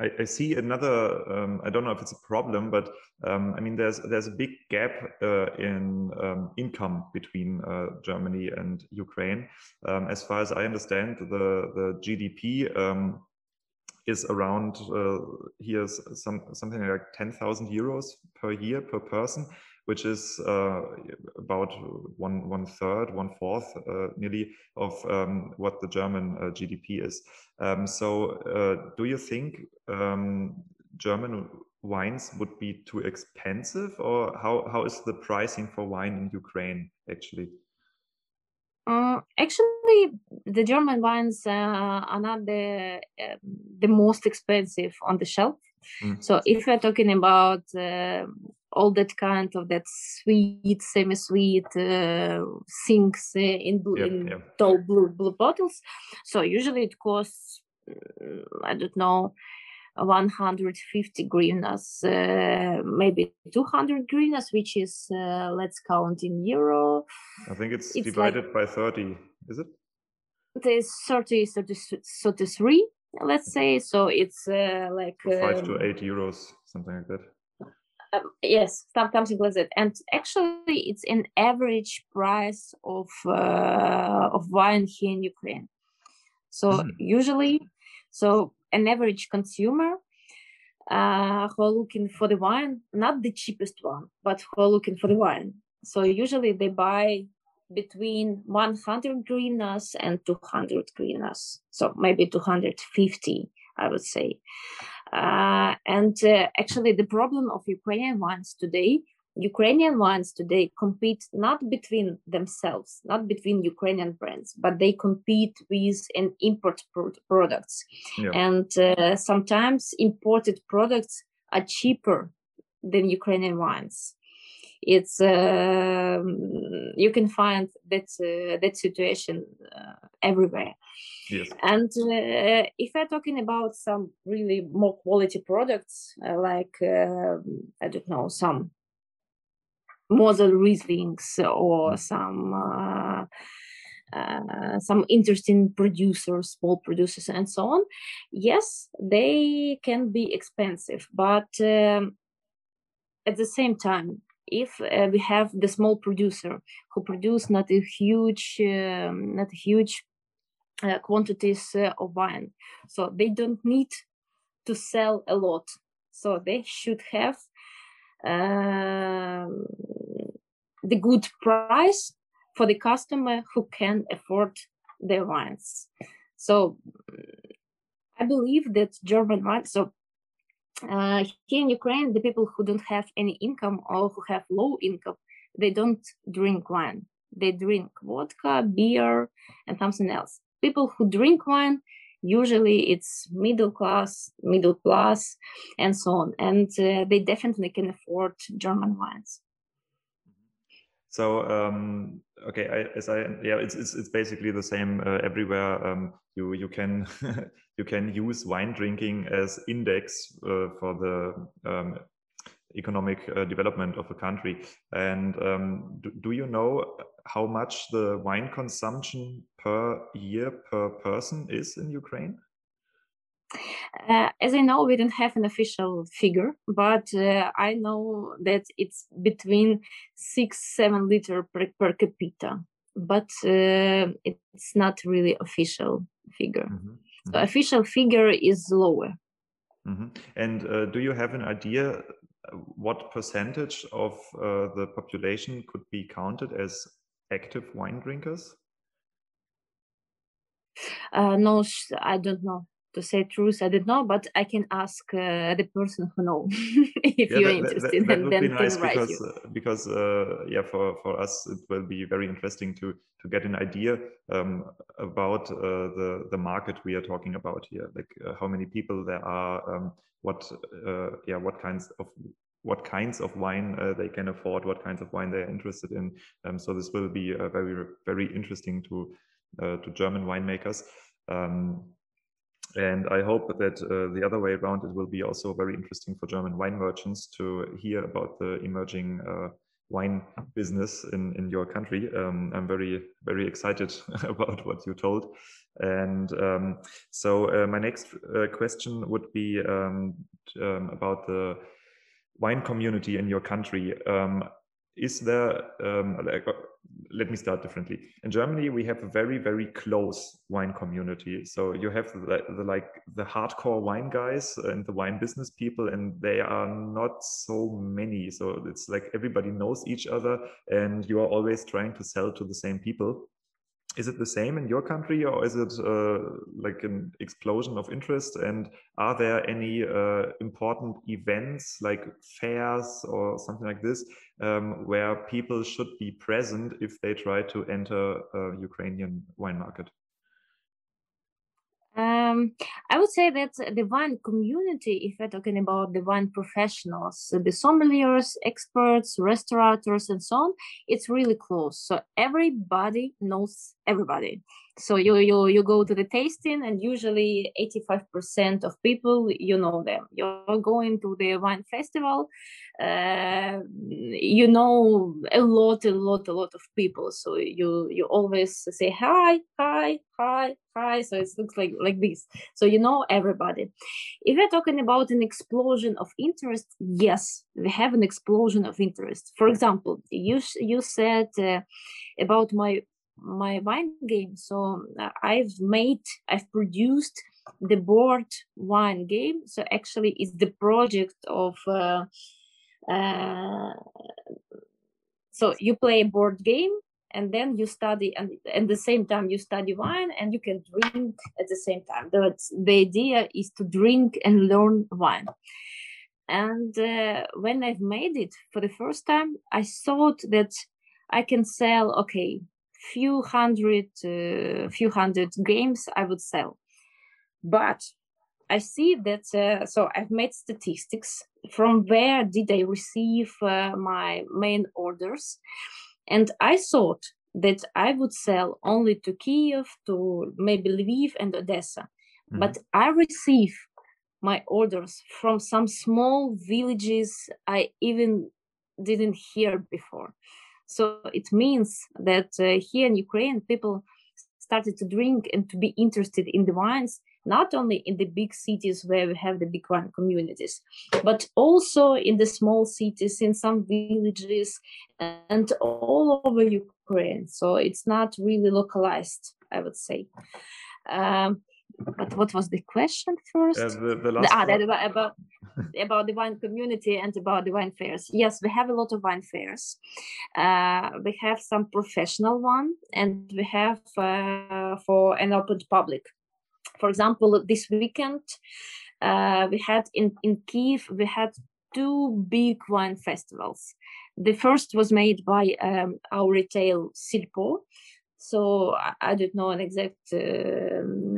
I, see another. Um, I don't know if it's a problem, but um, I mean, there's there's a big gap uh, in um, income between uh, Germany and Ukraine. Um, as far as I understand, the the GDP um, is around uh, here's some something like ten thousand euros per year per person, which is uh, about one one third, one fourth, uh, nearly of um, what the German uh, GDP is. Um, so, do you think um, German wines would be too expensive, or how how is the pricing for wine in Ukraine actually? Uh, actually, the German wines uh, are not the uh, the most expensive on the shelf. Mm. So, if we're talking about uh, all that kind of that sweet, semi-sweet uh, things in, blue, in tall blue blue bottles. So usually it costs, mm, I don't know, 150 hryvnias, uh, maybe 200 hryvnias, which is uh, let's count in euro. I think it's, it's divided like, by 30, is it? It is 30, 30 33, let's say. So it's uh, like five to um, eight euros, something like that um, yes something like that and actually it's an average price of uh, of wine here in ukraine so mm. usually so an average consumer uh, who are looking for the wine not the cheapest one but who are looking for the wine so usually they buy between 100 hryvnias and 200 hryvnias so maybe 250 i would say uh, and uh, actually, the problem of Ukrainian wines today, Ukrainian wines today compete not between themselves, not between Ukrainian brands, but they compete with an import pro- products. Yeah. And uh, sometimes imported products are cheaper than Ukrainian wines it's uh, you can find that uh, that situation uh, everywhere yes. and uh, if we're talking about some really more quality products uh, like um, i don't know some Mosel Rieslings or mm. some uh, uh, some interesting producers, small producers, and so on. Yes, they can be expensive, but um, at the same time, if uh, we have the small producer who produce not a huge um, not huge uh, quantities uh, of wine. So they don't need to sell a lot. So they should have um, the good price for the customer who can afford their wines. So i believe that german wine so uh, here in Ukraine, the people who don't have any income or who have low income, they don't drink wine. They drink vodka, beer, and something else. People who drink wine, usually it's middle class, middle class, and so on. And uh, they definitely can afford German wines. So um, okay, I, as I yeah, it's it's, it's basically the same uh, everywhere. Um, you you can you can use wine drinking as index uh, for the um, economic uh, development of a country. And um, do, do, you know how much the wine consumption per year per person is in Ukraine? Uh, as I know, we don't have an official figure, but uh, I know that it's between six, seven liter per, per capita, but uh, it's not really official figure. Mm -hmm. So mm-hmm. official figure is lower. Mm -hmm. And uh, do you have an idea uh, what percentage of uh, the population could be counted as active wine drinkers? no, I don't know to say truth, I don't know, but I can ask uh, the person who know if yeah, you're that, interested. That, that, would be nice because uh, because uh, yeah, for for us it will be very interesting to to get an idea um, about uh, the the market we are talking about here, like uh, how many people there are, um, what uh, yeah, what kinds of what kinds of wine they can afford, what kinds of wine they are interested in. Um, so this will be very very interesting to to German winemakers. And I hope that uh, the other way around, it will be also very interesting for German wine merchants to hear about the emerging uh, wine business in, in your country. Um, I'm very, very excited about what you told. And um, so uh, my next uh, question would be um, um about the wine community in your country. Um, is there um, uh, let me start differently. In germany we have a very very close wine community. So you have the, the, like the hardcore wine guys and the wine business people and they are not so many. So it's like everybody knows each other and you are always trying to sell to the same people. Is it the same in your country or is it uh, like an explosion of interest? And are there any uh, important events like fairs or something like this um, where people should be present if they try to enter ukrainian wine market um, I would say that the wine community, if we're talking about the wine professionals, the sommeliers, experts, restaurateurs, and so on, it's really close. So everybody knows everybody so you you you go to the tasting and usually 85% of people you know them. You're going to the wine festival uh, you know a lot a lot a lot of people. So you you always say hi hi hi hi. So it looks like like this. So you know everybody. If we're talking about an explosion of interest yes we have an explosion of interest. For example you you said uh, about my my wine game. So uh, I've made, I've produced the board wine game. So actually, it's the project of. Uh, uh, so you play a board game and then you study and at the same time you study wine and you can drink at the same time the, the idea is to drink and learn wine and uh, when i've made it for the first time i thought that i can sell okay few hundred uh, few hundred games I would sell. But I see that uh, so I've made statistics from where did I receive uh, my main orders, and I thought that I would sell only to Kiev, to maybe Lviv and Odessa, mm-hmm. but I receive my orders from some small villages I even didn't hear before. So it means that uh, here in Ukraine, people started to drink and to be interested in the wines, not only in the big cities where we have the big wine communities, but also in the small cities, in some villages, and all over Ukraine. So it's not really localized, I would say. Um, but what was the question first? Uh, the, the last ah, about, about, the wine community and about the wine fairs. Yes, we have a lot of wine fairs. Uh, we have some professional one, and we have uh, for an open public. For example, this weekend uh, we had in in Kiev we had two big wine festivals. The first was made by um, our retail Silpo. So I, I don't know an exact um,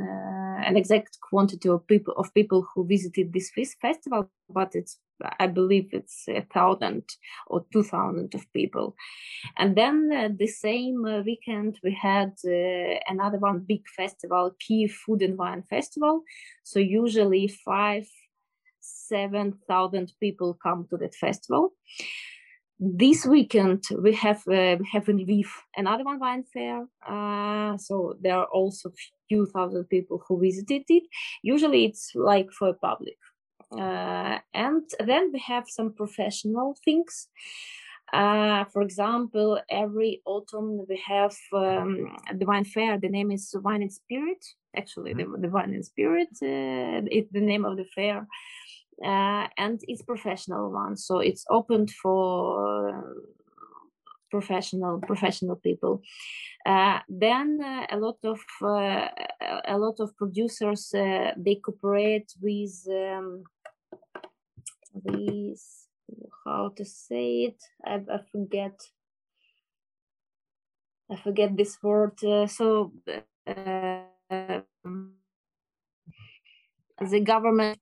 an exact quantity of people of people who visited this festival, but it's I believe it's a thousand or two thousand of people. And then uh, the same uh, weekend we had uh, another one big festival, Kiev Food and Wine Festival. So usually five, seven thousand people come to that festival this weekend we have uh, have in Lviv another one wine fair. Uh, so there are also few thousand people who visited it. Usually it's like for public. Uh, and then we have some professional things. Uh, for example, every autumn we have um, the wine fair. The name is Wine and Spirit. Actually, the, the Wine and Spirit uh, is the name of the fair uh, and it's professional one so it's opened for professional professional people. Uh, then uh, a lot of uh, a lot of producers uh, they cooperate with um, with how to say it? I, I forget. I forget this word uh, so the government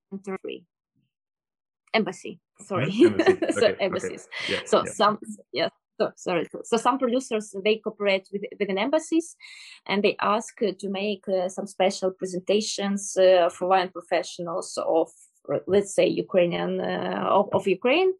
embassy sorry embassy. so embassies okay. Yeah. so yeah. some yes so sorry so some producers they cooperate with, with an embassies and they ask to make uh, some special presentations uh, for wine professionals of let's say ukrainian uh, of, of ukraine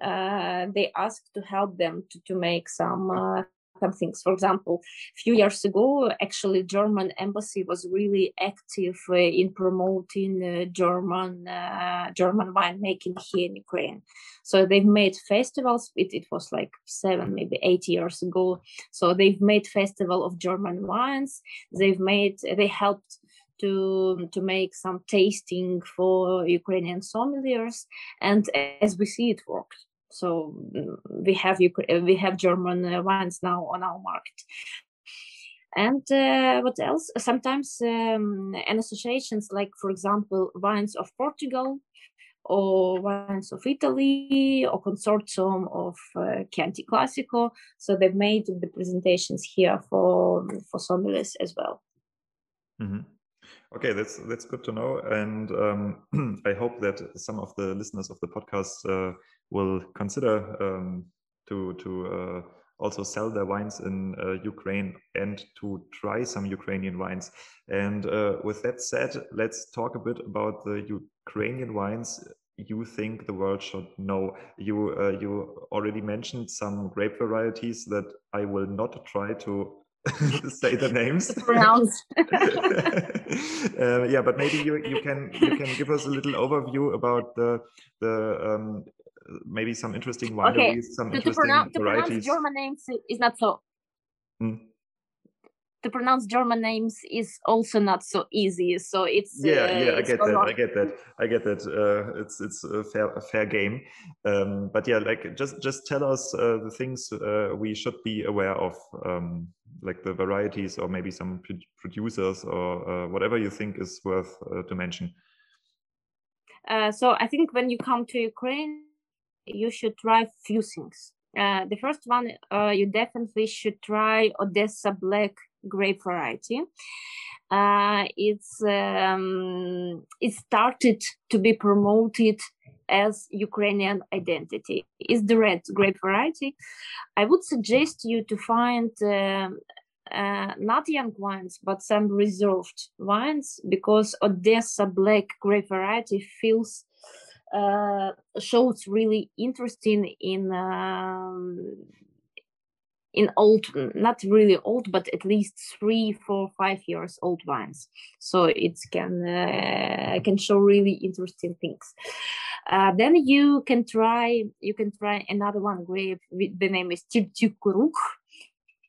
uh, they ask to help them to, to make some uh, some things. For example, a few years ago, actually, German embassy was really active uh, in promoting uh, German uh, German winemaking here in Ukraine. So they've made festivals. It, it was like seven, maybe eight years ago. So they've made festival of German wines. They've made they helped to to make some tasting for Ukrainian sommeliers, and as we see, it worked. So mm, we have we have German uh, wines now on our market. And uh, what else? Sometimes um, and associations like, for example, wines of Portugal or wines of Italy or consortium of uh, Chianti Classico. So they've made the presentations here for for sommeliers as well. Mm-hmm. Okay, that's that's good to know, and um, I hope that some of the listeners of the podcast uh, will consider um, to to uh, also sell their wines in uh, Ukraine and to try some Ukrainian wines. And uh, with that said, let's talk a bit about the Ukrainian wines you think the world should know. You uh, you already mentioned some grape varieties that I will not try to say the names. Pronounce. uh, yeah, but maybe you you can you can give us a little overview about the the um, maybe some interesting wineries, okay. some to, interesting to pronounce, varieties. To pronounce German names is not so. Mm. To pronounce German names is also not so easy. So it's yeah, uh, yeah. I get that. I get that. I get that. Uh, it's it's a fair a fair game. Um, but yeah, like just just tell us uh, the things uh, we should be aware of, um, like the varieties or maybe some producers or uh, whatever you think is worth uh, to mention. so I think when you come to Ukraine, you should try few things. Uh, the first one, uh, you definitely should try Odessa Black grape variety. Uh, it's um, it started to be promoted as Ukrainian identity. Is the red grape variety? I would suggest you to find um, uh, not young wines, but some reserved wines because Odessa Black grape variety feels uh, shows really interesting in um, in old not really old but at least three four five years old wines so it can uh, can show really interesting things. Uh, then you can try you can try another one grape the name is Telti-Kuruk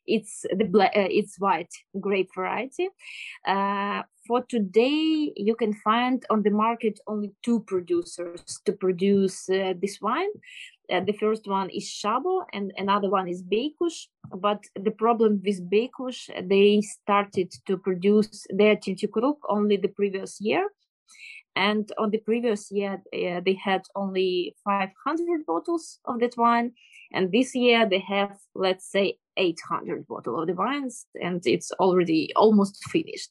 it's the uh, it's white grape variety. Uh, for today you can find on the market only two producers to produce uh, this wine uh, the first one is Shabo and another one is Beikush. But the problem with Beikush, they started to produce their Telti-Kuruk only the previous year. And on the previous year, uh, they had only 500 bottles of that wine. And this year they have, let's say, 800 bottle of the wines and it's already almost finished.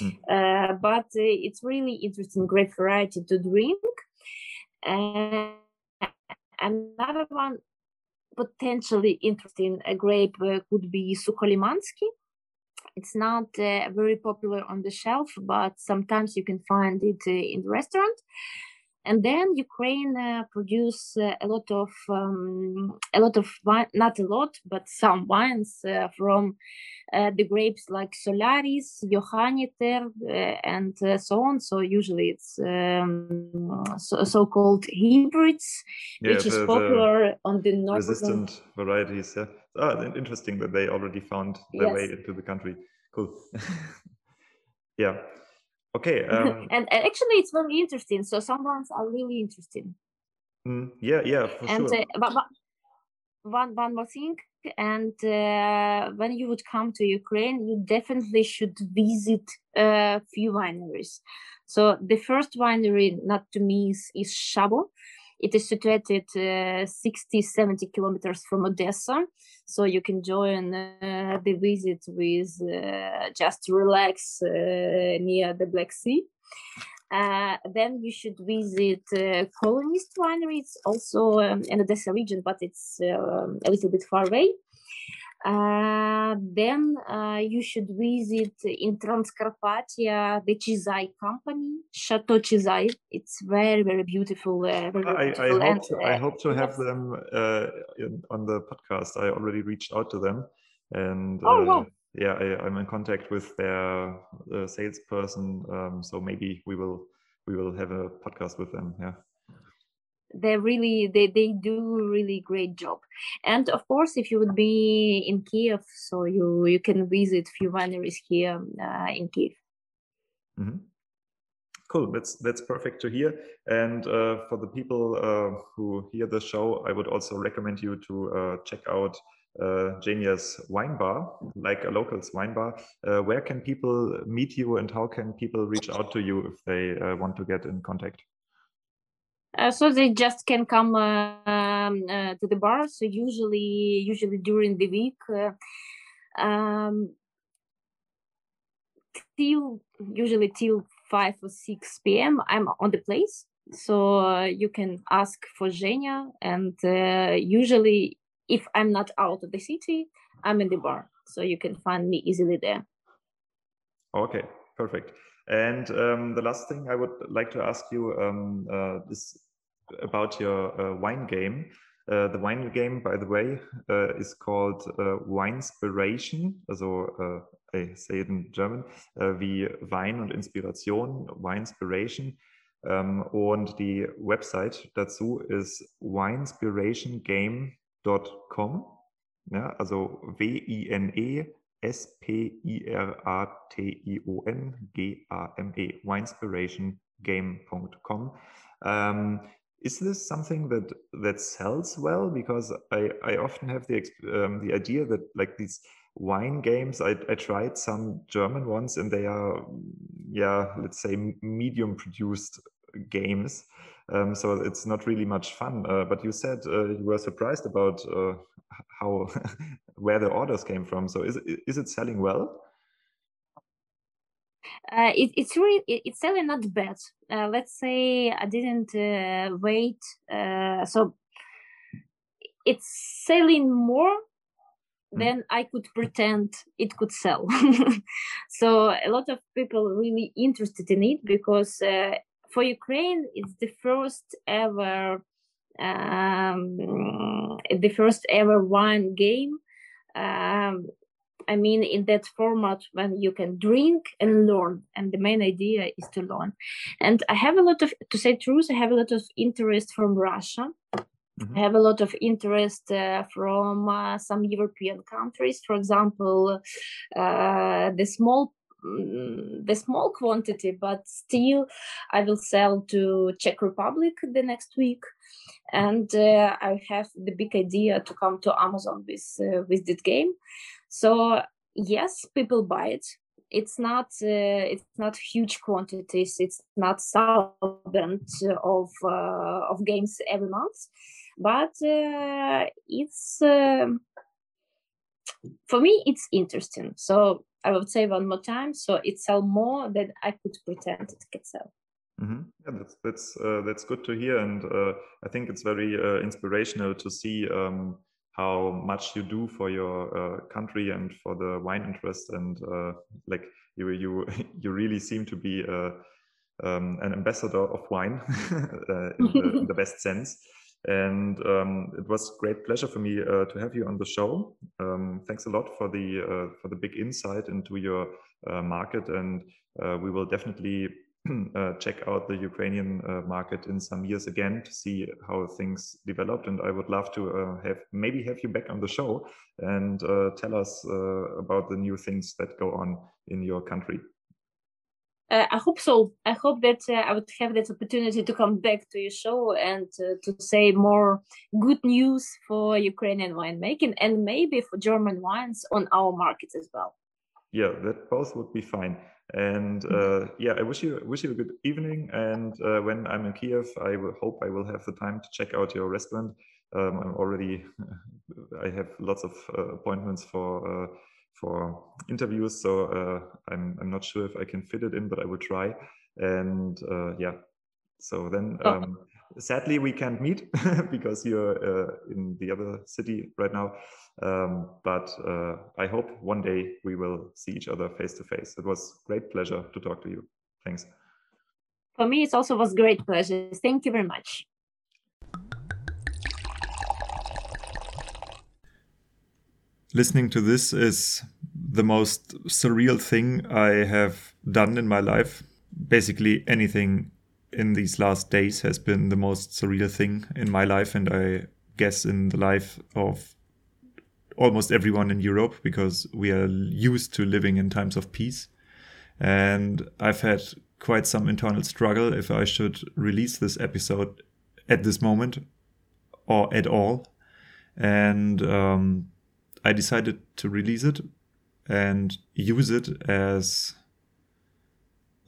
Mm. uh, but uh, it's really interesting grape variety to drink. And another one potentially interesting a grape uh, could be Sukholimansky it's not uh, very popular on the shelf but sometimes you can find it uh, in the restaurant and then Ukraine uh, produce uh, a lot of um, a lot of wine, not a lot, but some wines uh, from uh, the grapes like Solaris, Johanniter, uh, and uh, so on. So usually it's um, so, called hybrids, yeah, which the, is popular on the northern resistant varieties. Yeah, ah, interesting that they already found their yes. way into the country. Cool. yeah. Okay. Um, and actually, it's very interesting. So some ones are really interesting. Mm, yeah, yeah, for and, sure. Uh, but, but one one more thing, and uh, when you would come to Ukraine, you definitely should visit a few wineries. So the first winery, not to miss, is Shabo. It is situated uh, 60, 70 kilometers from Odessa. So you can join uh, the visit with uh, just relax uh, near the Black Sea. Uh, then you should visit uh, Kolonist Winery. It's also um, in Odessa region, but it's uh, a little bit far away. Uh, then uh, you should visit in Transcarpathia the Chizay company, Chateau Chizay. It's very, very beautiful. Uh, very, I, beautiful I, hope and, to, I uh, hope to have them uh, in, on the podcast. I already reached out to them, and Oh, wow. yeah, I, I'm in contact with their uh, salesperson. Um, so maybe we will we will have a podcast with them. Yeah. They really they, they do really great job and of course if you would be in kiev so you you can visit few wineries here uh, in kiev Mhm. Cool. That's that's perfect to hear. And uh, for the people uh, who hear the show, I would also recommend you to uh, check out uh, Jenia's wine bar, like a locals wine bar. Uh, where can people meet you, and how can people reach out to you if they uh, want to get in contact? Uh, so they just can come uh, um, uh, to the bar. So usually usually during the week uh, um, till usually till 5 or 6 p.m i'm on the place. So uh, you can ask for Jenia and uh, usually if i'm not out of the city i'm in the bar. So you can find me easily there. Okay, perfect. And um, the last thing I would like to ask you um, uh, is about your uh, wine game. Uh, the wine game, by the way, uh, is called uh, Winespiration. Also, uh, I say it in German, äh, wie Wein und Inspiration, Winespiration. Ähm, und die Website dazu ist winespiration.game.com. Ja, also W-I-N-E S-P-I-R-A-T-I-O-N-G-A-M-E, winespiration.game.com. Um, is this something that that sells well? Because I, I often have the um, the idea that like these wine games, I, I tried some German ones and they are, yeah, let's say medium produced games. Um, so it's not really much fun. Uh, but you said uh, you were surprised about uh, how where the orders came from. So is is it selling well? Uh, it, it's really it, it's selling not bad uh, let's say i didn't uh, wait uh, so it's selling more Mm. than i could pretend it could sell so a lot of people really interested in it because uh, for ukraine it's the first ever um, the first ever wine game um, I mean, in that format when you can drink and learn, and the main idea is to learn. And I have a lot of, to say truth, I have a lot of interest from Russia. Mhm. I have a lot of interest uh, from uh, some European countries. For example, uh, the small mm, the small quantity, but still I will sell to Czech Republic the next week, and uh, I have the big idea to come to Amazon with uh, with that game. So yes, people buy it. It's not uh, it's not huge quantities. It's not thousands of uh, of games every month, but uh, it's um for me it's interesting. So I would say one more time. So it sell more than I could pretend it could sell. Mhm. Yeah, that's that's uh, that's good to hear, and uh, I think it's very uh, inspirational to see um, how much you do for your uh, country and for the wine interest, and uh, like you you you really seem to be uh, um, an ambassador of wine uh, in, the, in the best sense. And um, it was great pleasure for me uh, to have you on the show. Um, thanks a lot for the uh, for the big insight into your market, and we will definitely check out the Ukrainian uh, market in some years again to see how things developed. And I would love to uh, have maybe have you back on the show and uh, tell us uh, about the new things that go on in your country. Uh, I hope so. I hope that uh, I would have that opportunity to come back to your show and uh, to say more good news for Ukrainian winemaking and maybe for German wines on our market as well. Yeah, that both would be fine. And uh, yeah, I wish you wish you a good evening. And uh, when I'm in Kiev, I will hope I will have the time to check out your restaurant. Um, I'm already I have lots of uh, appointments for uh, for interviews, so uh, I'm I'm not sure if I can fit it in, but I will try. And uh, yeah, so then oh. Sadly we can't meet because you're uh, in the other city right now. Um, but uh, I hope one day we will see each other face to face. It was great pleasure to talk to you. Thanks. For me, it also was great pleasure. Thank you very much. Listening to this is the most surreal thing I have done in my life. Basically, anything in these last days has been the most surreal thing in my life, and I guess in the life of almost everyone in Europe because we are used to living in times of peace. And I've had quite some internal struggle if I should release this episode at this moment or at all. And um, I decided to release it and use it as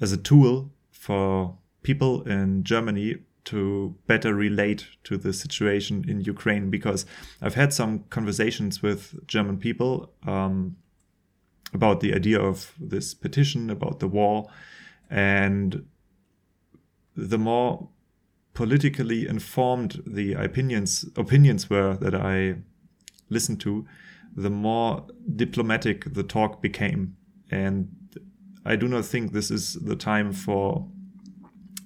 as a tool for people in Germany to better relate to the situation in Ukraine because I've had some conversations with German people um, about the idea of this petition, about the war, and the more politically informed the opinions opinions were that I listened to, the more diplomatic the talk became. And I do not think this is the time for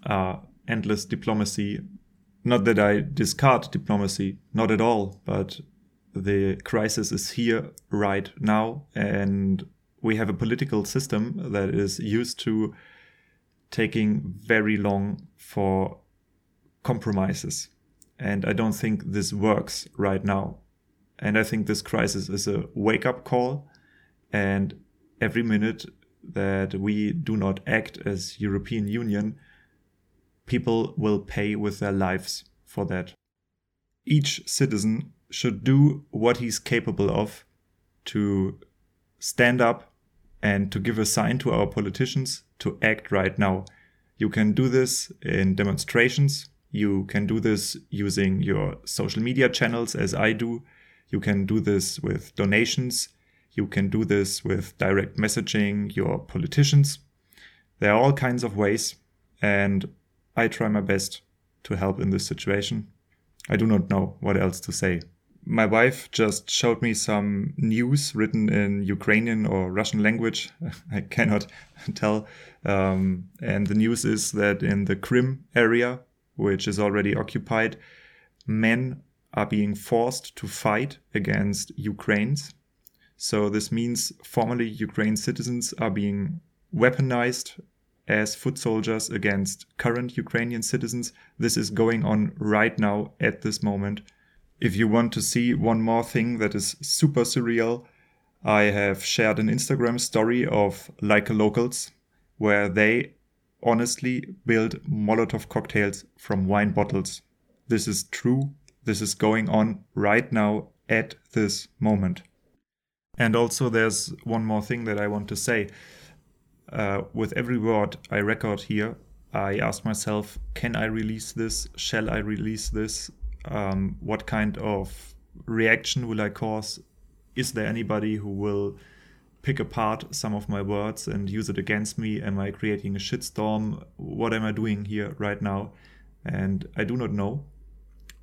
uh, endless diplomacy. Not that I discard diplomacy, not at all, but the crisis is here right now, and we have a political system that is used to taking very long for compromises. And I don't think this works right now. And I think this crisis is a wake up call. And every minute that we do not act as European Union, people will pay with their lives for that. Each citizen should do what he's capable of to stand up and to give a sign to our politicians to act right now. You can do this in demonstrations. You can do this using your social media channels, as I do. You can do this with donations. You can do this with direct messaging your politicians. There are all kinds of ways, and I try my best to help in this situation. I do not know what else to say my wife just showed me some news written in Ukrainian or Russian language. I cannot tell. Um, and the news is that in the Crimea area, which is already occupied, men are being forced to fight against Ukrainians. So this means formerly Ukraine citizens are being weaponized as foot soldiers against current Ukrainian citizens. This is going on right now at this moment if you want to see one more thing that is super surreal, I have shared an Instagram story of Like Locals where they honestly build Molotov cocktails from wine bottles. This is true. This is going on right now at this moment. And also, there's one more thing that I want to say. Uh, with every word I record here, I ask myself, can I release this? Shall I release this? um, what kind of reaction will I cause? Is there anybody who will pick apart some of my words and use it against me? Am I creating a shitstorm? What am I doing here right now? And I do not know.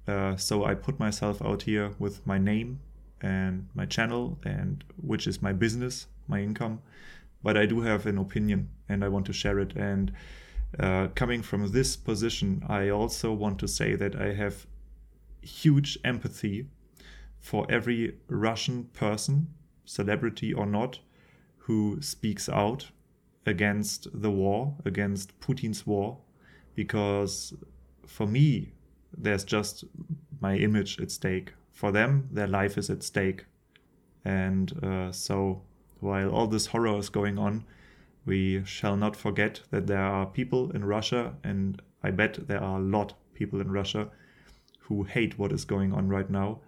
Uh, so I put myself out here with my name and my channel, and which is my business, my income. But I do have an opinion, and I want to share it. And uh, coming from this position, I also want to say that I have huge empathy for every Russian person, celebrity or not, who speaks out against the war, against Putin's war, because for me, there's just my image at stake. For them, their life is at stake. And uh, so, while all this horror is going on, we shall not forget that there are people in Russia, and I bet there are a lot of people in Russia who hate what is going on right now.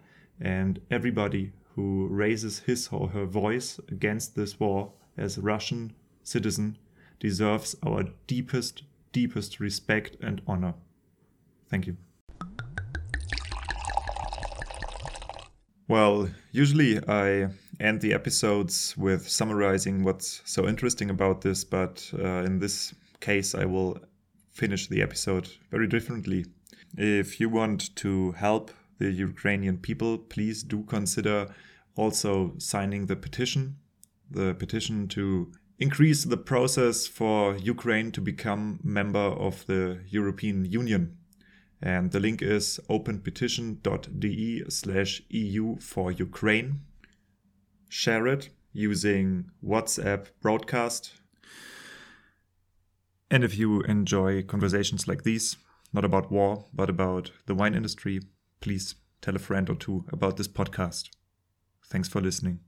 And everybody who raises his or her voice against this war as a Russian citizen deserves our deepest, deepest respect and honor. Thank you. Well, usually I end the episodes with summarizing what's so interesting about this, but uh, in this case, I will finish the episode very differently. If you want to help the Ukrainian people, please do consider also signing the petition, the petition to increase the process for Ukraine to become member of the European Union. And the link is openpetition.de slash EU for Ukraine. Share it using WhatsApp broadcast. And if you enjoy conversations like these, not about war, but about the wine industry, please tell a friend or two about this podcast. Thanks for listening.